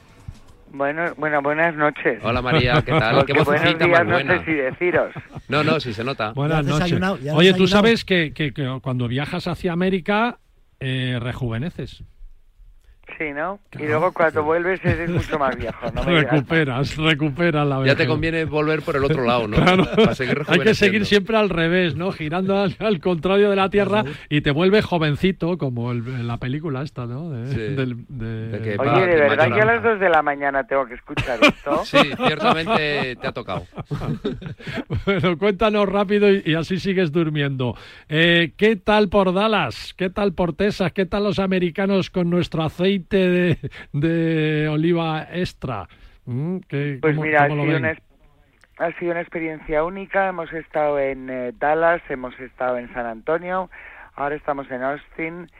Bueno, bueno, buenas noches. Hola María, ¿qué tal? Qué buenos días, más buena. no sé si deciros. No, no, sí se nota. Buenas noches. Oye, tú sabes que, que- que cuando viajas hacia América, eh, rejuveneces. Sí, ¿no? Y luego cuando vuelves eres mucho más viejo, ¿no? me digas. recuperas, recuperas la Ya te conviene volver por el otro lado, ¿no? Claro. Para seguir Hay que seguir siempre al revés, ¿no? Girando al, al contrario de la Tierra y te vuelve jovencito, como el- en la película esta, ¿no? De, Sí. del- de- De que Oye, va, de verdad que a las 2 de la mañana tengo que escuchar esto. Sí, ciertamente te ha tocado. Bueno, cuéntanos rápido y, y así sigues durmiendo. Eh, ¿Qué tal por Dallas? ¿Qué tal por Texas? ¿Qué tal los americanos con nuestro aceite de, de oliva extra? ¿Mm? ¿Qué- Pues cómo- mira, ha cómo sido, una, ha sido una experiencia única. Hemos estado en eh, Dallas, hemos estado en San Antonio, ahora estamos en Austin.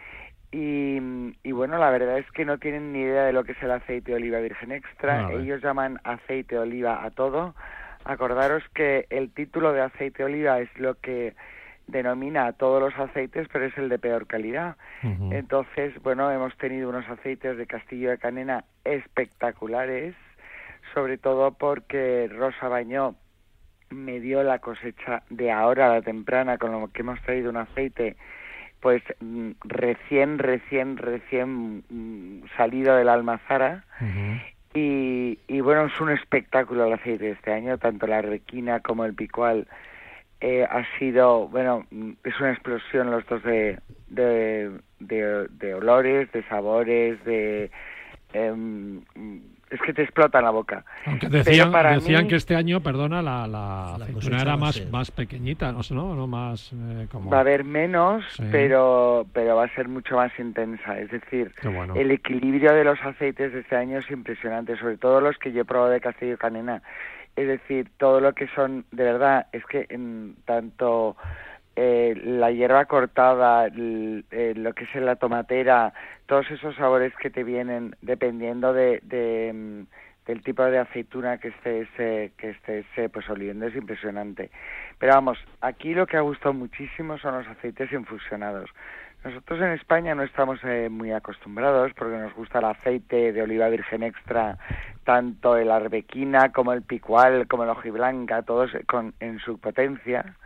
Y, y bueno, la verdad es que no tienen ni idea de lo que es el aceite de oliva virgen extra. Ellos llaman aceite de oliva a todo. Acordaros que el título de aceite de oliva es lo que denomina a todos los aceites, pero es el de peor calidad. Entonces, bueno, hemos tenido unos aceites de Castillo de Canena espectaculares, sobre todo porque Rosa Bañó me dio la cosecha de ahora, la temprana, con lo que hemos traído un aceite, pues mm, recién, recién, recién mm, salido de la almazara. Y, y bueno, es un espectáculo el aceite de este año, tanto la arbequina como el picual. Eh, ha sido, bueno, mm, es una explosión los dos de, de, de, de olores, de sabores, de... em, es que te explota la boca. Aunque decían, para decían mí- que este año, perdona, la, la, aceituna cosecha era más, ser- más pequeñita, no sé, ¿no? no más eh, como... Va a haber menos, Sí. pero, pero va a ser mucho más intensa. Es decir, bueno. el equilibrio de los aceites de este año es impresionante, sobre todo los que yo he probado de Castillo Canena. Es decir, todo lo que son, de verdad, es que en tanto eh, la hierba cortada, eh, lo que es la tomatera, todos esos sabores que te vienen dependiendo de, de, mm, del tipo de aceituna que estés, eh, que estés eh, pues oliendo es impresionante. Pero vamos, aquí lo que ha gustado muchísimo son los aceites infusionados. Nosotros en España no estamos eh, muy acostumbrados porque nos gusta el aceite de oliva virgen extra, tanto el arbequina como el picual, como el hojiblanca, todos con, en su potencia.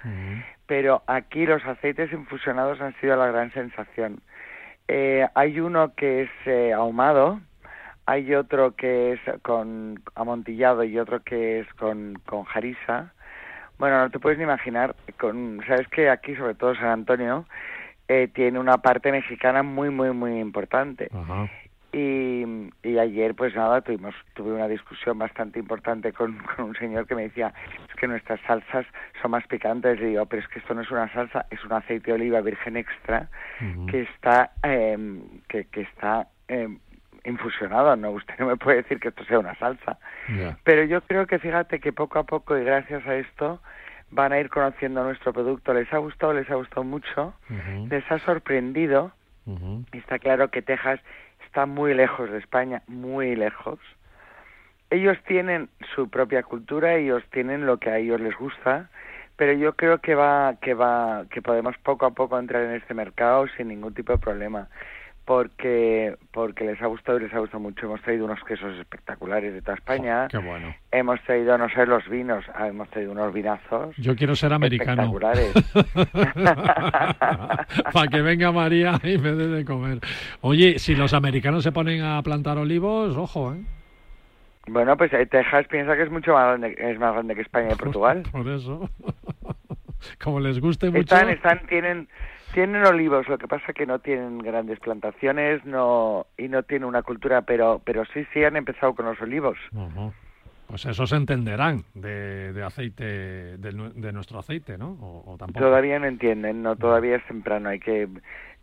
Pero aquí los aceites infusionados han sido la gran sensación. Eh, hay uno que es eh, ahumado, hay otro que es con amontillado y otro que es con, con jarisa. Bueno, no te puedes ni imaginar, con, sabes que aquí, sobre todo San Antonio, eh, tiene una parte mexicana muy, muy, muy importante. Ajá. Y, y ayer, pues nada, tuvimos tuve una discusión bastante importante con, con un señor que me decía es que nuestras salsas son más picantes. Y digo, pero es que esto no es una salsa, es un aceite de oliva virgen extra que está eh, que, que está eh, infusionado. No, usted no me puede decir que esto sea una salsa. Pero yo creo que fíjate que poco a poco y gracias a esto van a ir conociendo nuestro producto. Les ha gustado, les ha gustado mucho, les ha sorprendido. ujú. Está claro que Texas está muy lejos de España, muy lejos. Ellos tienen su propia cultura, ellos tienen lo que a ellos les gusta, pero yo creo que va, que va, que podemos poco a poco entrar en este mercado sin ningún tipo de problema. Porque porque les ha gustado y les ha gustado mucho. Hemos traído unos quesos espectaculares de toda España. qué bueno. Hemos traído, no sé, los vinos. Ah, hemos traído unos vinazos. Yo quiero ser americano. Espectaculares. Para que venga María y me dé de comer. Oye, si los americanos se ponen a plantar olivos, ojo, ¿eh? Bueno, pues eh, Texas piensa que es mucho más grande, es más grande que España y Portugal. Por eso. Como les guste mucho. Están, están, tienen, tienen olivos, lo que pasa que no tienen grandes plantaciones, no y no tienen una cultura, pero pero sí sí han empezado con los olivos. Pues esos entenderán de, de aceite, de, nu- de nuestro aceite, ¿no? O, o tampoco. Todavía no entienden, no todavía es temprano, hay que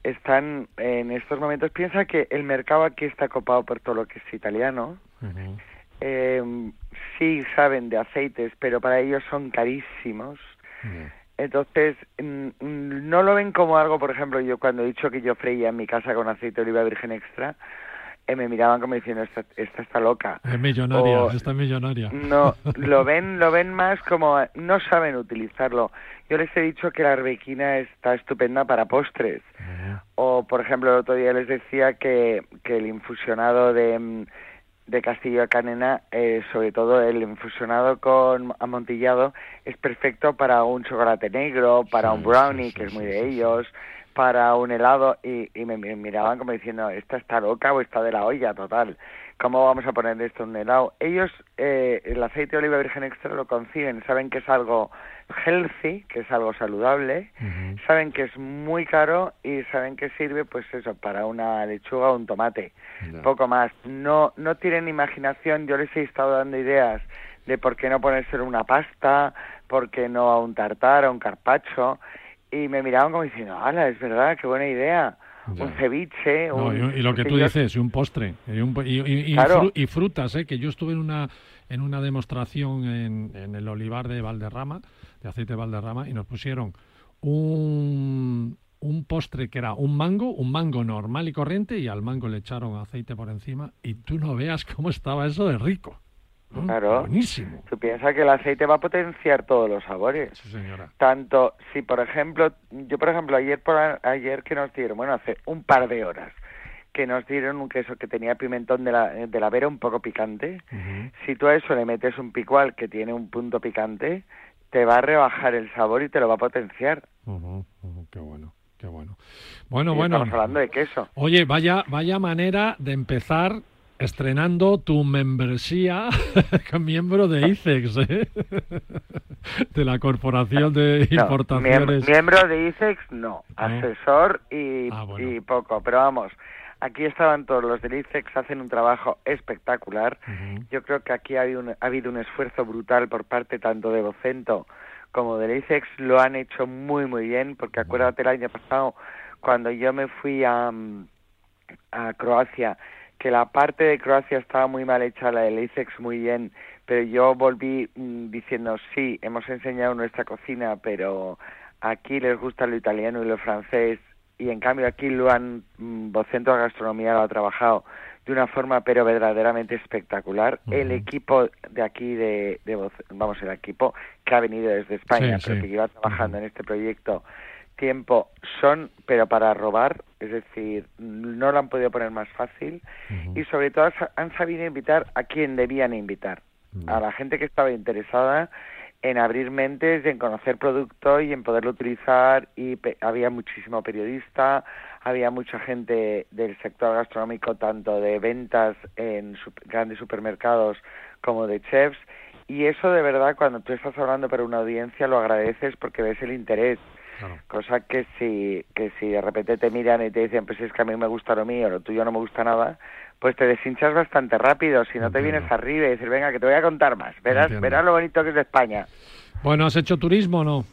están en estos momentos piensa que el mercado aquí está copado por todo lo que es italiano. Eh, sí saben de aceites, pero para ellos son carísimos. Mm, mm, no lo ven como algo, por ejemplo, yo cuando he dicho que yo freía en mi casa con aceite de oliva virgen extra, eh, me miraban como diciendo, esta, esta está loca. Es millonaria, O- esta es millonaria. No, lo ven, lo ven más como no saben utilizarlo. Yo les he dicho que la arbequina está estupenda para postres. O, por ejemplo, el otro día les decía que, que el infusionado de, mm, de Castillo de Canena, eh, sobre todo el infusionado con amontillado, es perfecto para un chocolate negro, para un brownie, que es muy de ellos, para un helado, y, y me, me miraban como diciendo, esta está loca o está de la olla, total. ¿Cómo vamos a poner esto en un helado? Ellos, eh, el aceite de oliva virgen extra lo conciben, saben que es algo healthy, que es algo saludable, saben que es muy caro y saben que sirve, pues eso, para una lechuga o un tomate, poco más. No, no tienen imaginación, yo les he estado dando ideas de por qué no ponérselo a una pasta, por qué no a un tartar, a un carpacho, y me miraban como diciendo, ¡hala, es verdad, qué buena idea! Un ceviche, No, un- y, y lo que tú dices, y un postre, y, un y- y- y Claro. fru- y frutas, ¿eh? que yo estuve en una en una demostración en, en el olivar de Valderrama, de aceite de Valderrama, y nos pusieron un, un postre que era un mango, un mango normal y corriente, y al mango le echaron aceite por encima, y tú no veas cómo estaba eso de rico. ¿no? Claro. Buenísimo. Tú piensas que el aceite va a potenciar todos los sabores. Sí, señora. Tanto, si por ejemplo, yo por ejemplo ayer por ayer que nos dieron, bueno, hace un par de horas, que nos dieron un queso que tenía pimentón de la, de la vera un poco picante. Si tú a eso le metes un picual que tiene un punto picante, te va a rebajar el sabor y te lo va a potenciar. Qué bueno, qué bueno. Bueno, bueno. Estamos hablando de queso. Oye, vaya, vaya manera de empezar estrenando tu membresía miembro de ICEX, ¿eh? de la Corporación de Importaciones. miem- miembro de ICEX, no. Ah. Asesor y, Ah, bueno. y poco. Pero vamos, aquí estaban todos los del ICEX, hacen un trabajo espectacular. Yo creo que aquí ha habido, un, ha habido un esfuerzo brutal por parte tanto de Vocento como del ICEX. Lo han hecho muy, muy bien, porque acuérdate el año pasado, cuando yo me fui a, a Croacia, que la parte de Croacia estaba muy mal hecha, la del ICEX muy bien, pero yo volví mm, diciendo, sí, hemos enseñado nuestra cocina, pero aquí les gusta lo italiano y lo francés, y en cambio aquí lo han, mm, Vocentro de Gastronomía lo ha trabajado de una forma pero verdaderamente espectacular. El equipo de aquí, de, de vamos, el equipo que ha venido desde España, Sí, pero sí. que lleva trabajando en este proyecto tiempo, son, pero para robar, es decir, no lo han podido poner más fácil y sobre todo han sabido invitar a quien debían invitar, a la gente que estaba interesada en abrir mentes, en conocer producto y en poderlo utilizar y pe- había muchísimo periodista, había mucha gente del sector gastronómico, tanto de ventas en grandes supermercados como de chefs y eso de verdad cuando tú estás hablando para una audiencia lo agradeces porque ves el interés. Cosa que si, que si de repente te miran y te dicen, pues es que a mí me gusta lo mío, lo tuyo no me gusta nada, pues te deshinchas bastante rápido. Si no te vienes arriba y dices, venga, que te voy a contar más. Verás, Entiendo. verás lo bonito que es de España. Bueno, ¿has hecho turismo o no?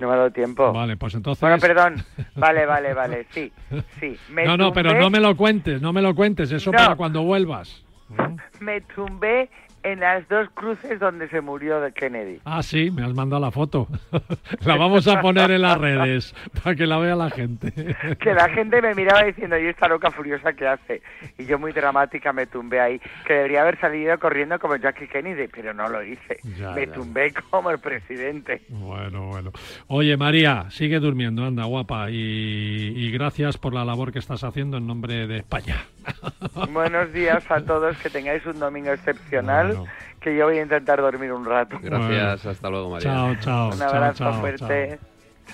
No me ha dado tiempo. Vale, pues entonces... Bueno, perdón. Vale, vale, vale. Sí, sí. Me no, no, pero no me lo cuentes, no me lo cuentes, eso No. para cuando vuelvas. Me tumbé en las dos cruces donde se murió de Kennedy. Ah, sí, me has mandado la foto. la vamos a poner en las redes para que la vea la gente. que la gente me miraba diciendo, ¿y esta loca furiosa que hace? Y yo muy dramática me tumbé ahí, que debería haber salido corriendo como Jackie Kennedy, pero no lo hice. me tumbé como el presidente. Bueno, bueno. Oye, María, sigue durmiendo, anda, guapa, y, gracias por la labor que estás haciendo en nombre de España. Buenos días a todos, que tengáis un domingo excepcional que yo voy a intentar dormir un rato. Gracias, hasta luego, María. Chao, chao. Un abrazo fuerte.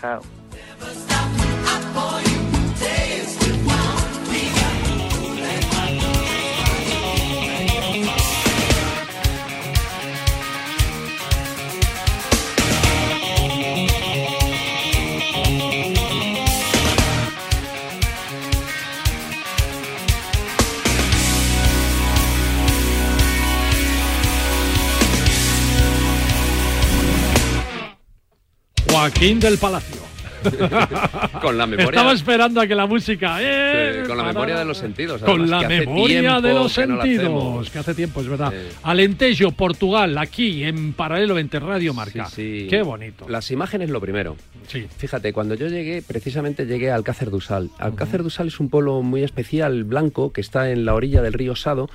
chao. Joaquín del Palacio. con la memoria. Estaba esperando a que la música. Eh, con la memoria de los sentidos. con la memoria de los sentidos. que hace tiempo, es verdad. Alentejo, Portugal, aquí en Paralelo 20 Radio Marca. Sí, Qué bonito. Las imágenes lo primero. Sí. Fíjate, cuando yo llegué, precisamente llegué a Alcácer Dusal. Alcácer Dusal es un pueblo muy especial, blanco, que está en la orilla del río Sado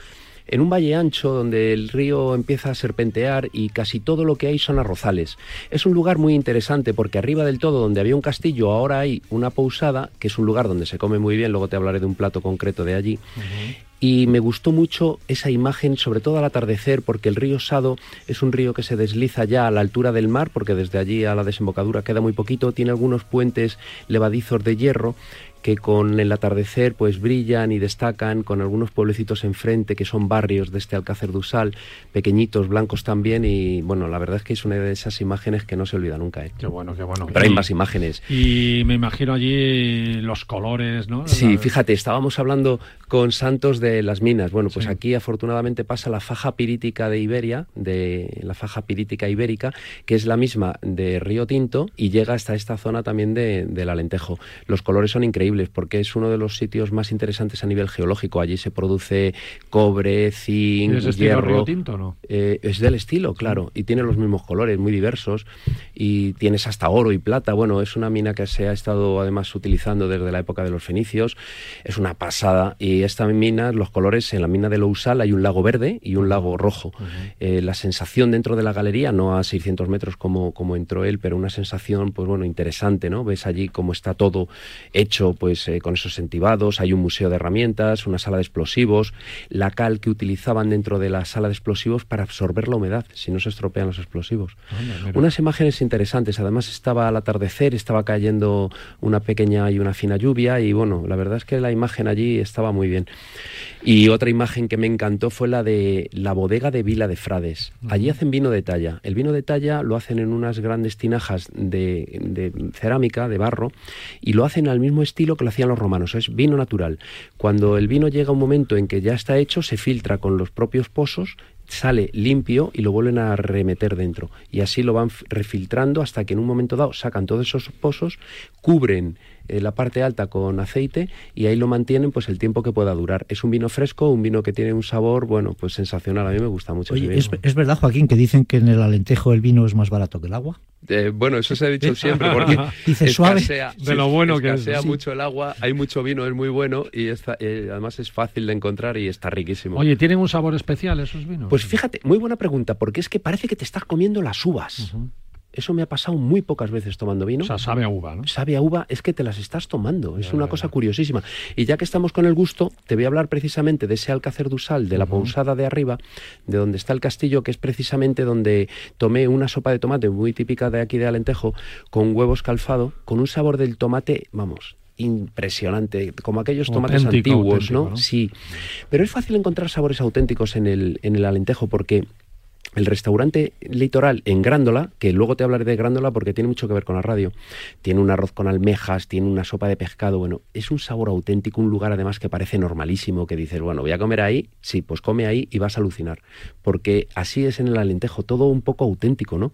en un valle ancho donde el río empieza a serpentear y casi todo lo que hay son arrozales. Es un lugar muy interesante porque arriba del todo donde había un castillo ahora hay una pousada, que es un lugar donde se come muy bien, luego te hablaré de un plato concreto de allí. Y me gustó mucho esa imagen, sobre todo al atardecer, porque el río Sado es un río que se desliza ya a la altura del mar, porque desde allí a la desembocadura queda muy poquito, tiene algunos puentes levadizos de hierro que con el atardecer pues brillan y destacan con algunos pueblecitos enfrente que son barrios de este Alcácer Dusal, pequeñitos, blancos también y bueno, la verdad es que es una de esas imágenes que no se olvida nunca. ¿eh? Qué bueno, qué bueno. Pero hay más imágenes. Y me imagino allí los colores, ¿no? Sí, fíjate, estábamos hablando con Santos de las minas. Bueno, pues aquí afortunadamente pasa la faja pirítica de Iberia, de la faja pirítica ibérica, que es la misma de Río Tinto y llega hasta esta zona también de, del Alentejo. Los colores son increíbles porque es uno de los sitios más interesantes a nivel geológico. Allí se produce cobre, zinc, ¿Es hierro. tinto, ¿no? Eh, es del estilo, claro, y tiene los mismos colores, muy diversos, y tienes hasta oro y plata. Bueno, es una mina que se ha estado además utilizando desde la época de los fenicios. Es una pasada. Y esta mina, los colores, en la mina de Lousal hay un lago verde y un lago rojo. Eh, la sensación dentro de la galería, no a 600 metros como, como entró él, pero una sensación, pues bueno, interesante, ¿no? Ves allí cómo está todo hecho, pues eh, con esos entibados, hay un museo de herramientas, una sala de explosivos, la cal que utilizaban dentro de la sala de explosivos para absorber la humedad, si no se estropean los explosivos. Unas imágenes interesantes, además estaba al atardecer, estaba cayendo una pequeña y una fina lluvia y bueno, la verdad es que la imagen allí estaba muy bien. Y otra imagen que me encantó fue la de la bodega de Vila de Frades. Allí hacen vino de talla. El vino de talla lo hacen en unas grandes tinajas de, de cerámica, de barro, y lo hacen al mismo estilo que lo hacían los romanos, es vino natural. Cuando el vino llega a un momento en que ya está hecho, se filtra con los propios pozos sale limpio y lo vuelven a remeter dentro. Y así lo van refiltrando hasta que en un momento dado sacan todos esos pozos, cubren eh, la parte alta con aceite y ahí lo mantienen pues el tiempo que pueda durar. Es un vino fresco, un vino que tiene un sabor, bueno, pues sensacional. A mí me gusta mucho. Oye, ¿es, verdad, Joaquín, que dicen que en el Alentejo el vino es más barato que el agua? Eh, bueno, eso se ha dicho siempre porque Dice suave de lo bueno que sea mucho el agua, hay mucho vino, es muy bueno y eh, además es fácil de encontrar y está riquísimo. Oye, ¿tienen un sabor especial esos vinos? Pues fíjate, muy buena pregunta, porque es que parece que te estás comiendo las uvas. Eso me ha pasado muy pocas veces tomando vino. O sea, sabe a uva, ¿no? Sabe a uva, es que te las estás tomando. Es una cosa curiosísima. Y ya que estamos con el gusto, te voy a hablar precisamente de ese Alcácer Dusal, de la Pousada de arriba, de donde está el castillo, que es precisamente donde tomé una sopa de tomate muy típica de aquí de Alentejo, con huevos calfado, con un sabor del tomate, vamos, impresionante, como aquellos tomates antiguos, ¿no? Sí. Pero es fácil encontrar sabores auténticos en el, en el Alentejo porque el restaurante Litoral en Grándola, que luego te hablaré de Grándola porque tiene mucho que ver con la radio, tiene un arroz con almejas, tiene una sopa de pescado, bueno, es un sabor auténtico, un lugar además que parece normalísimo, que dices, bueno, voy a comer ahí, sí, pues come ahí y vas a alucinar, porque así es en el Alentejo, todo un poco auténtico, ¿no?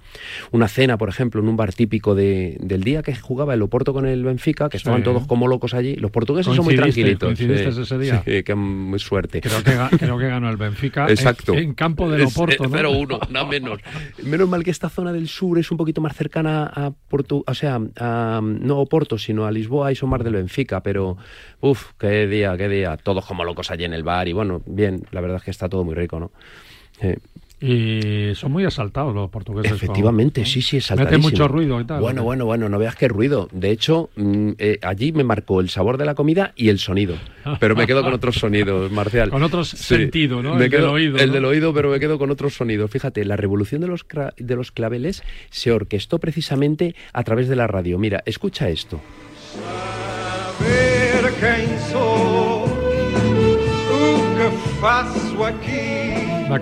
Una cena, por ejemplo, en un bar típico de, del día que jugaba el Oporto con el Benfica, que estaban todos como locos allí, los portugueses son muy tranquilitos. ese día? Sí, qué suerte. Creo que, creo que ganó el Benfica Exacto. En, campo del Oporto, ¿no? Uno, nada menos. Menos mal que esta zona del sur es un poquito más cercana a Porto, o sea, a, no a Porto, sino a Lisboa y son más del Benfica, pero uff, qué día, qué día, todos como locos allí en el bar y bueno, bien, la verdad es que está todo muy rico, ¿no? Eh, y son muy asaltados los portugueses. Efectivamente, sí, sí, Mete mucho ruido y tal. Bueno, bueno, bueno, no veas qué ruido. De hecho, mm, eh, allí me marcó el sabor de la comida y el sonido. Pero me quedo con otros sonidos, Marcial. Con otros sentidos, ¿no? el del oído. El del oído, pero me quedo con otros sonidos. Fíjate, la revolución de los, de los claveles se orquestó precisamente a través de la radio. Mira, escucha esto.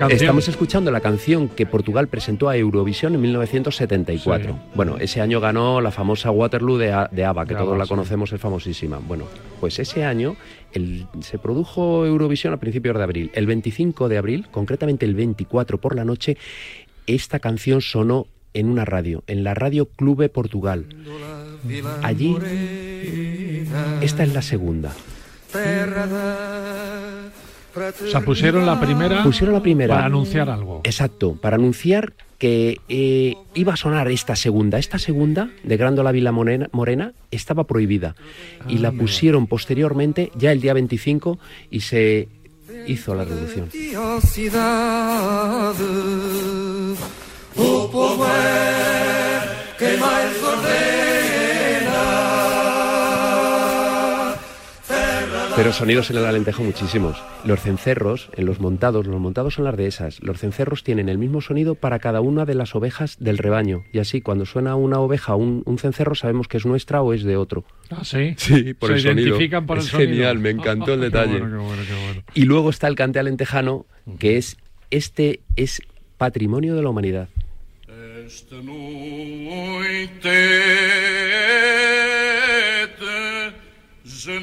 Estamos escuchando la canción que Portugal presentó a Eurovisión en 1974. Bueno, ese año ganó la famosa Waterloo de, de ABBA, que todos la conocemos, es famosísima. Bueno, pues ese año se produjo Eurovisión a principios de abril. El 25 de abril, concretamente el 24 por la noche, esta canción sonó en una radio, en la radio Clube Portugal. Allí, esta es la segunda. O sea, pusieron la primera. Pusieron la primera. Para anunciar algo. Exacto, para anunciar que eh, iba a sonar esta segunda. Esta segunda, de Grándola Vila Morena, Morena estaba prohibida. y la pusieron posteriormente, ya el día 25, y se hizo la revolución. Pero sonidos en el alentejo muchísimos. Los cencerros, en los montados, los montados son las dehesas. Los cencerros tienen el mismo sonido para cada una de las ovejas del rebaño. Y así, cuando suena una oveja un, un cencerro, sabemos que es nuestra o es de otro. Ah, sí. Sí, por Se el sonido. identifican por el es sonido. genial, me encantó el Qué detalle. bueno, qué bueno, qué bueno. Y luego está el cante alentejano, que es este es patrimonio de la humanidad. Esta noite de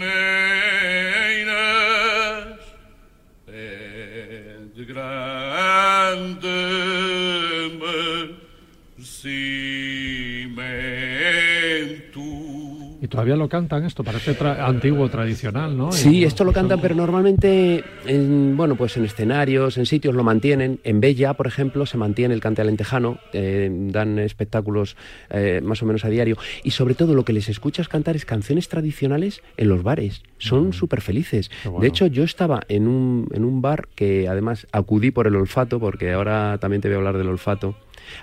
todavía lo cantan esto, parece tra- antiguo, tradicional, ¿no? Sí, Y- esto lo cantan, pero normalmente en, bueno, pues en escenarios, en sitios lo mantienen. En Bella, por ejemplo, se mantiene el cante alentejano, eh, dan espectáculos eh, más o menos a diario. Y sobre todo lo que les escuchas cantar es canciones tradicionales en los bares. Son súper felices. bueno. De hecho, yo estaba en un, en un bar que además acudí por el olfato, porque ahora también te voy a hablar del olfato.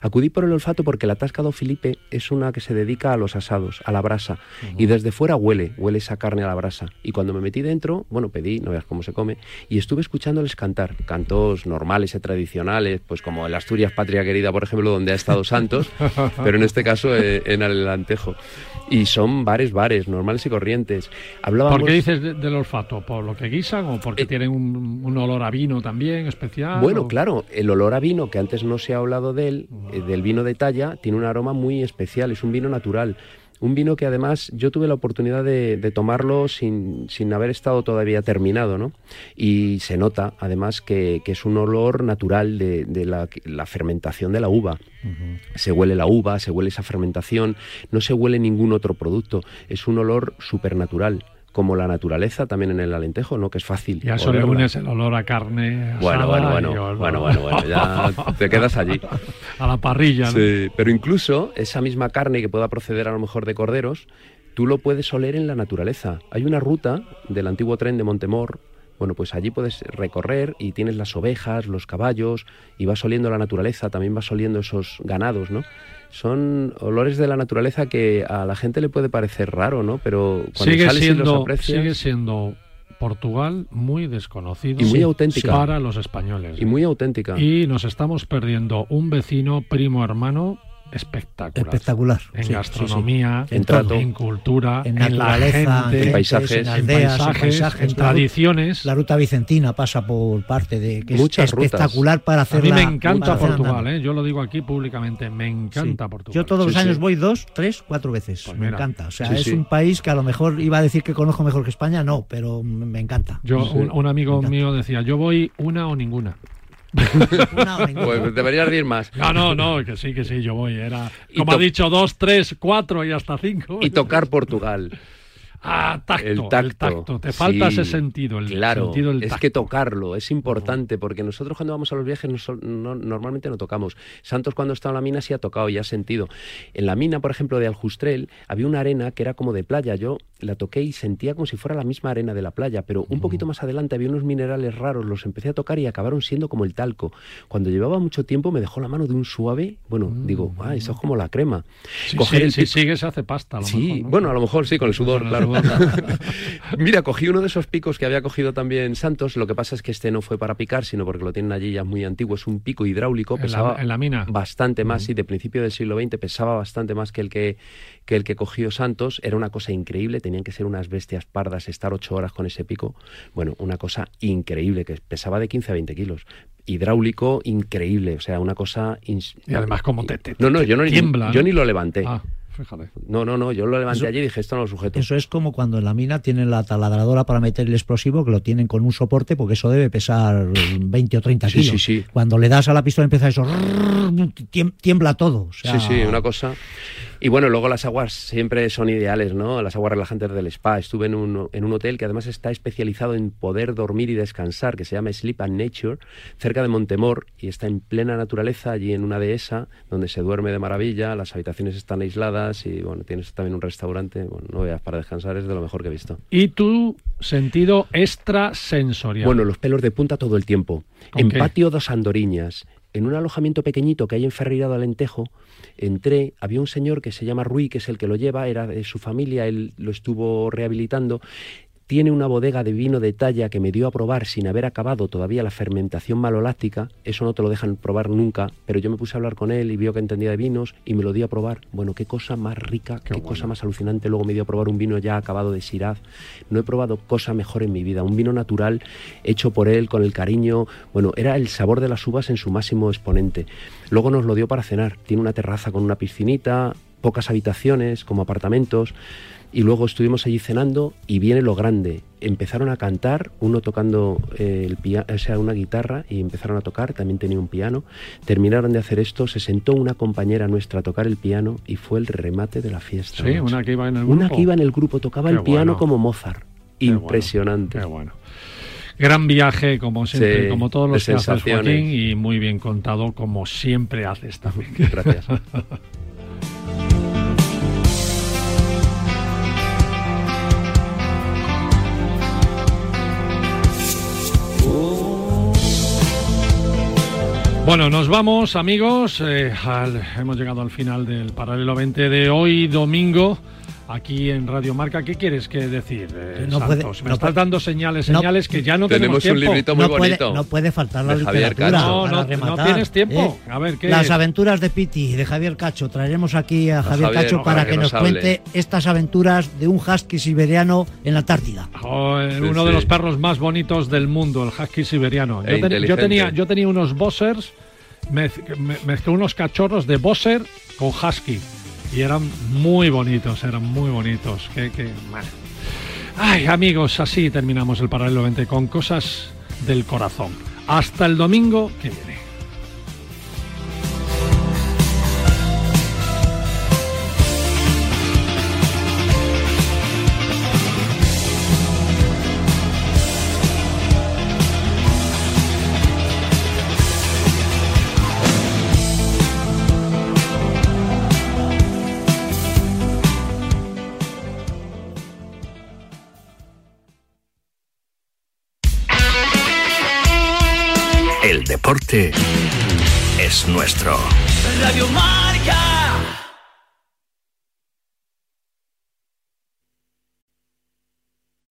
Acudí por el olfato porque la Tasca do Filipe es una que se dedica a los asados, a la brasa. Y desde fuera huele, huele esa carne a la brasa. Y cuando me metí dentro, bueno, pedí, no veas cómo se come, y estuve escuchándoles cantar. Cantos normales y tradicionales, pues como el Asturias Patria Querida, por ejemplo, donde ha estado Santos, pero en este caso eh, en el Alentejo. Y son bares, bares, normales y corrientes. Hablábamos... ¿Por qué dices de- del olfato? ¿Por lo que guisan o porque tienen un, un olor a vino también especial? Bueno, o- claro, el olor a vino, que antes no se ha hablado de él, eh, del vino de talla, tiene un aroma muy especial, es un vino natural. Un vino que además yo tuve la oportunidad de, de tomarlo sin, sin haber estado todavía terminado, ¿no? Y se nota además que, que es un olor natural de, de la, la fermentación de la uva. Se huele la uva, se huele esa fermentación, no se huele ningún otro producto, es un olor supernatural, como la naturaleza también en el alentejo, ¿no? Que es fácil. Y a eso le olerla. unes el olor a carne Bueno, asada bueno, y bueno, olor- bueno, bueno, bueno, ya te quedas allí. A la parrilla, ¿no? Sí, pero incluso esa misma carne que pueda proceder a lo mejor de corderos, tú lo puedes oler en la naturaleza. Hay una ruta del antiguo tren de Montemor, bueno, pues allí puedes recorrer y tienes las ovejas, los caballos, y vas oliendo la naturaleza, también vas oliendo esos ganados, ¿no? Son olores de la naturaleza que a la gente le puede parecer raro, ¿no? Pero cuando Sigue sales y los siendo, aprecias... sigue siendo Portugal muy desconocido Y muy auténtica. para los españoles. Y muy auténtica. Y nos estamos perdiendo un vecino, primo, hermano espectacular. Espectacular. En sí, gastronomía, sí. en, en trato, en cultura, en, en, la naturaleza, gente, en paisajes, en aldeas, en, paisajes, paisajes, en La ru- tradiciones. La ruta vicentina pasa por parte de que Muchas es rutas. espectacular para A hacerla. mí me encanta para Portugal. ¿eh? yo lo digo aquí públicamente, me encanta Sí. Portugal. Yo todos los Sí, años sí. voy dos, tres, cuatro veces. Pues me mira. encanta. O sea, Sí, es sí. un país que a lo mejor iba a decir que conozco mejor que España, no, pero me encanta. Yo, Sí. un, un amigo mío decía, yo voy una o ninguna. Una. Pues deberías de ir más. No, no, no, que sí, que sí, yo voy. Era, como ha dicho, dos, tres, cuatro y hasta cinco. Y tocar Portugal. Ah, tacto, el tacto. Te falta Sí, ese sentido, el claro, sentido del es tacto. que tocarlo es importante porque nosotros cuando vamos a los viajes no sol- no- normalmente no tocamos. Santos cuando está en la mina sí ha tocado y ha sentido. En la mina, por ejemplo, de Aljustrel había una arena que era como de playa. Yo la toqué y sentía como si fuera la misma arena de la playa, pero un poquito más adelante había unos minerales raros, los empecé a tocar y acabaron siendo como el talco. Cuando llevaba mucho tiempo me dejó la mano de un suave, bueno, digo, ah, eso es como la crema. Sí, Coger sí, el si pico- sigue se hace pasta. A lo Sí, mejor, ¿no? bueno, a lo mejor sí, con el sudor, claro. Mira, cogí uno de esos picos que había cogido también Santos. Lo que pasa es que este no fue para picar, sino porque lo tienen allí ya muy antiguo. Es un pico hidráulico. En la- Pesaba en la mina. bastante más, sí, de principio del siglo XX pesaba bastante más que el que, que el que cogió Santos. Era una cosa increíble. Tenían que ser unas bestias pardas, estar ocho horas con ese pico. Bueno, una cosa increíble, que pesaba de 15 a 20 kilos. Hidráulico increíble, o sea, una cosa... Y además, como te, te- No, no, yo no, tiembla, yo ¿no? ni lo levanté. Ah, fíjate. No, no, no, yo lo levanté Eso- allí y dije, esto no lo sujeto. Eso es como cuando en la mina tienen la taladradora para meter el explosivo, que lo tienen con un soporte, porque eso debe pesar 20 o 30 Sí, kilos. sí, sí. Cuando le das a la pistola empieza eso, tiem- tiembla todo. o sea, Sí, sí, una cosa. Y bueno, luego las aguas siempre son ideales, ¿no? Las aguas relajantes del spa. Estuve en un, en un hotel que además está especializado en poder dormir y descansar, que se llama Sleep and Nature, cerca de Montemor, y está en plena naturaleza, allí en una dehesa, donde se duerme de maravilla, las habitaciones están aisladas y bueno, tienes también un restaurante, bueno, no veas, para descansar es de lo mejor que he visto. Y tu sentido extrasensorial. Bueno, los pelos de punta todo el tiempo. ¿Con En qué? patio dos andoriñas. En un alojamiento pequeñito que hay en Ferreirado Alentejo, entré, había un señor que se llama Rui, que es el que lo lleva, era de su familia, él lo estuvo rehabilitando. Tiene una bodega de vino de talla que me dio a probar sin haber acabado todavía la fermentación maloláctica. Eso no te lo dejan probar nunca, pero yo me puse a hablar con él y vio que entendía de vinos y me lo dio a probar. Bueno, qué cosa más rica, qué, cosa más alucinante. Luego me dio a probar un vino ya acabado de Shiraz. No he probado cosa mejor en mi vida. Un vino natural hecho por él con el cariño. Bueno, era el sabor de las uvas en su máximo exponente. Luego nos lo dio para cenar. Tiene una terraza con una piscinita, pocas habitaciones como apartamentos. Y luego estuvimos allí cenando y viene lo grande. Empezaron a cantar, uno tocando eh, el pia- o sea, una guitarra y empezaron a tocar, también tenía un piano. Terminaron de hacer esto, se sentó una compañera nuestra a tocar el piano y fue el remate de la fiesta. Sí, una que iba en el grupo. Una que iba en el grupo, tocaba Qué el piano bueno. como Mozart. Qué bueno, Impresionante. Qué bueno. Gran viaje, como siempre, Sí, como todos los que haces. Joaquín, y muy bien contado, como siempre haces también. Gracias. Bueno, nos vamos, amigos. eh, hemos llegado al final del paralelo 20 de hoy, domingo, aquí en Radio Marca. ¿Qué quieres que decir, eh, No puede- Santos? Me no estás puede- dando señales, no- señales que ya no Tenemos tenemos un tiempo. librito muy no, puede, bonito. no puede faltar la De Javier literatura. Cacho. No, para tienes tiempo. ¿eh? A ver, ¿qué Las es? aventuras de Piti, de Javier Cacho. Traeremos aquí a Javier, Javier, Cacho para que que, nos cuente estas aventuras de un husky siberiano en la Antártida. Joder, Sí, uno de los perros más bonitos del mundo, el husky siberiano. E Yo, ten- yo inteligente. tenía, yo tenía unos bossers, mez- me- mezclé unos cachorros de bosser con husky y eran muy bonitos, eran muy bonitos. Qué- bueno. Ay, amigos, así terminamos el paralelo 20 con cosas del corazón. Hasta el domingo que viene. El deporte es nuestro. Radio Marca.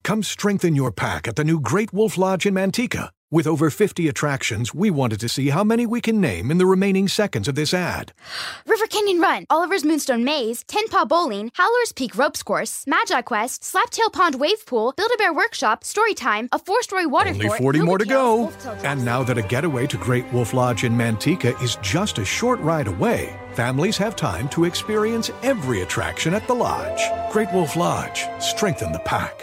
Come strengthen your pack at the new Great Wolf Lodge in Manteca. With over 50 attractions, we wanted to see how many we can name in the remaining seconds of this ad. River Canyon Run, Oliver's Moonstone Maze, Tin Paw Bowling, Howler's Peak Ropes Course, Magi Quest, Slaptail Pond Wave Pool, Build-A-Bear Workshop, Storytime, a four-story water Only fort, 40 more to go. And now that a getaway to Great Wolf Lodge in Manteca is just a short ride away, families have time to experience every attraction at the lodge. Great Wolf Lodge, strengthen the pack.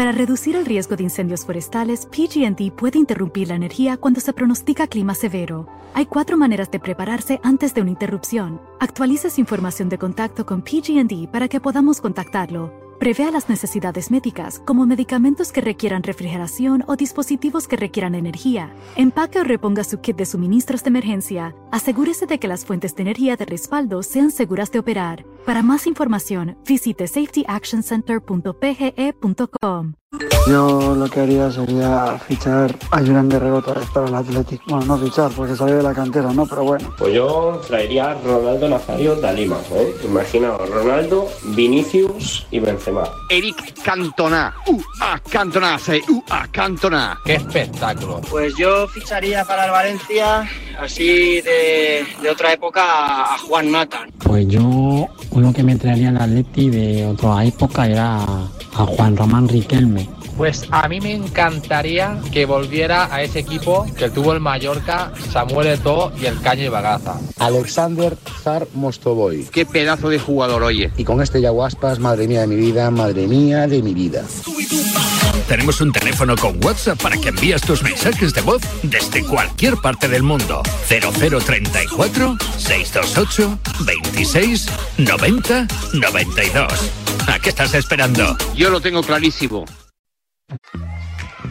Para reducir el riesgo de incendios forestales, PG&E puede interrumpir la energía cuando se pronostica clima severo. Hay cuatro maneras de prepararse antes de una interrupción. Actualice su información de contacto con PG&E para que podamos contactarlo. Prevea las necesidades médicas, como medicamentos que requieran refrigeración o dispositivos que requieran energía. Empaque o reponga su kit de suministros de emergencia. Asegúrese de que las fuentes de energía de respaldo sean seguras de operar. Para más información, visite safetyactioncenter.pge.com. Yo lo que haría sería fichar a Julián Guerrero otra vez para el Athletic. Bueno, no fichar porque salió de la cantera, ¿no? Pero bueno. Pues yo traería a Ronaldo Nazario de Lima, ¿eh? Imaginaos, Ronaldo, Vinicius y Benzema. Eric Cantona. Uh, a Cantona, say, uh, a Cantona. ¡Qué espectáculo! Pues yo ficharía para el Valencia, así de, de otra época, a Juan Matan. Pues yo uno que me traería al Atleti de otra época era a Juan Román Riquelme. Pues a mí me encantaría que volviera a ese equipo que tuvo el Mallorca, Samuel Eto'o y el Caño y Bagaza. Alexander Zar Mostovoy. Qué pedazo de jugador, oye. Y con este Yaguaspas, madre mía de mi vida, madre mía de mi vida. Tenemos un teléfono con WhatsApp para que envíes tus mensajes de voz desde cualquier parte del mundo. 0034 628 26 90 92. ¿A qué estás esperando? Yo lo tengo clarísimo.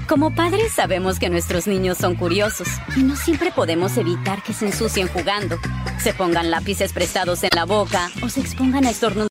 Como padres sabemos que nuestros niños son curiosos y no siempre podemos evitar que se ensucien jugando, se pongan lápices prestados en la boca o se expongan a estornudar.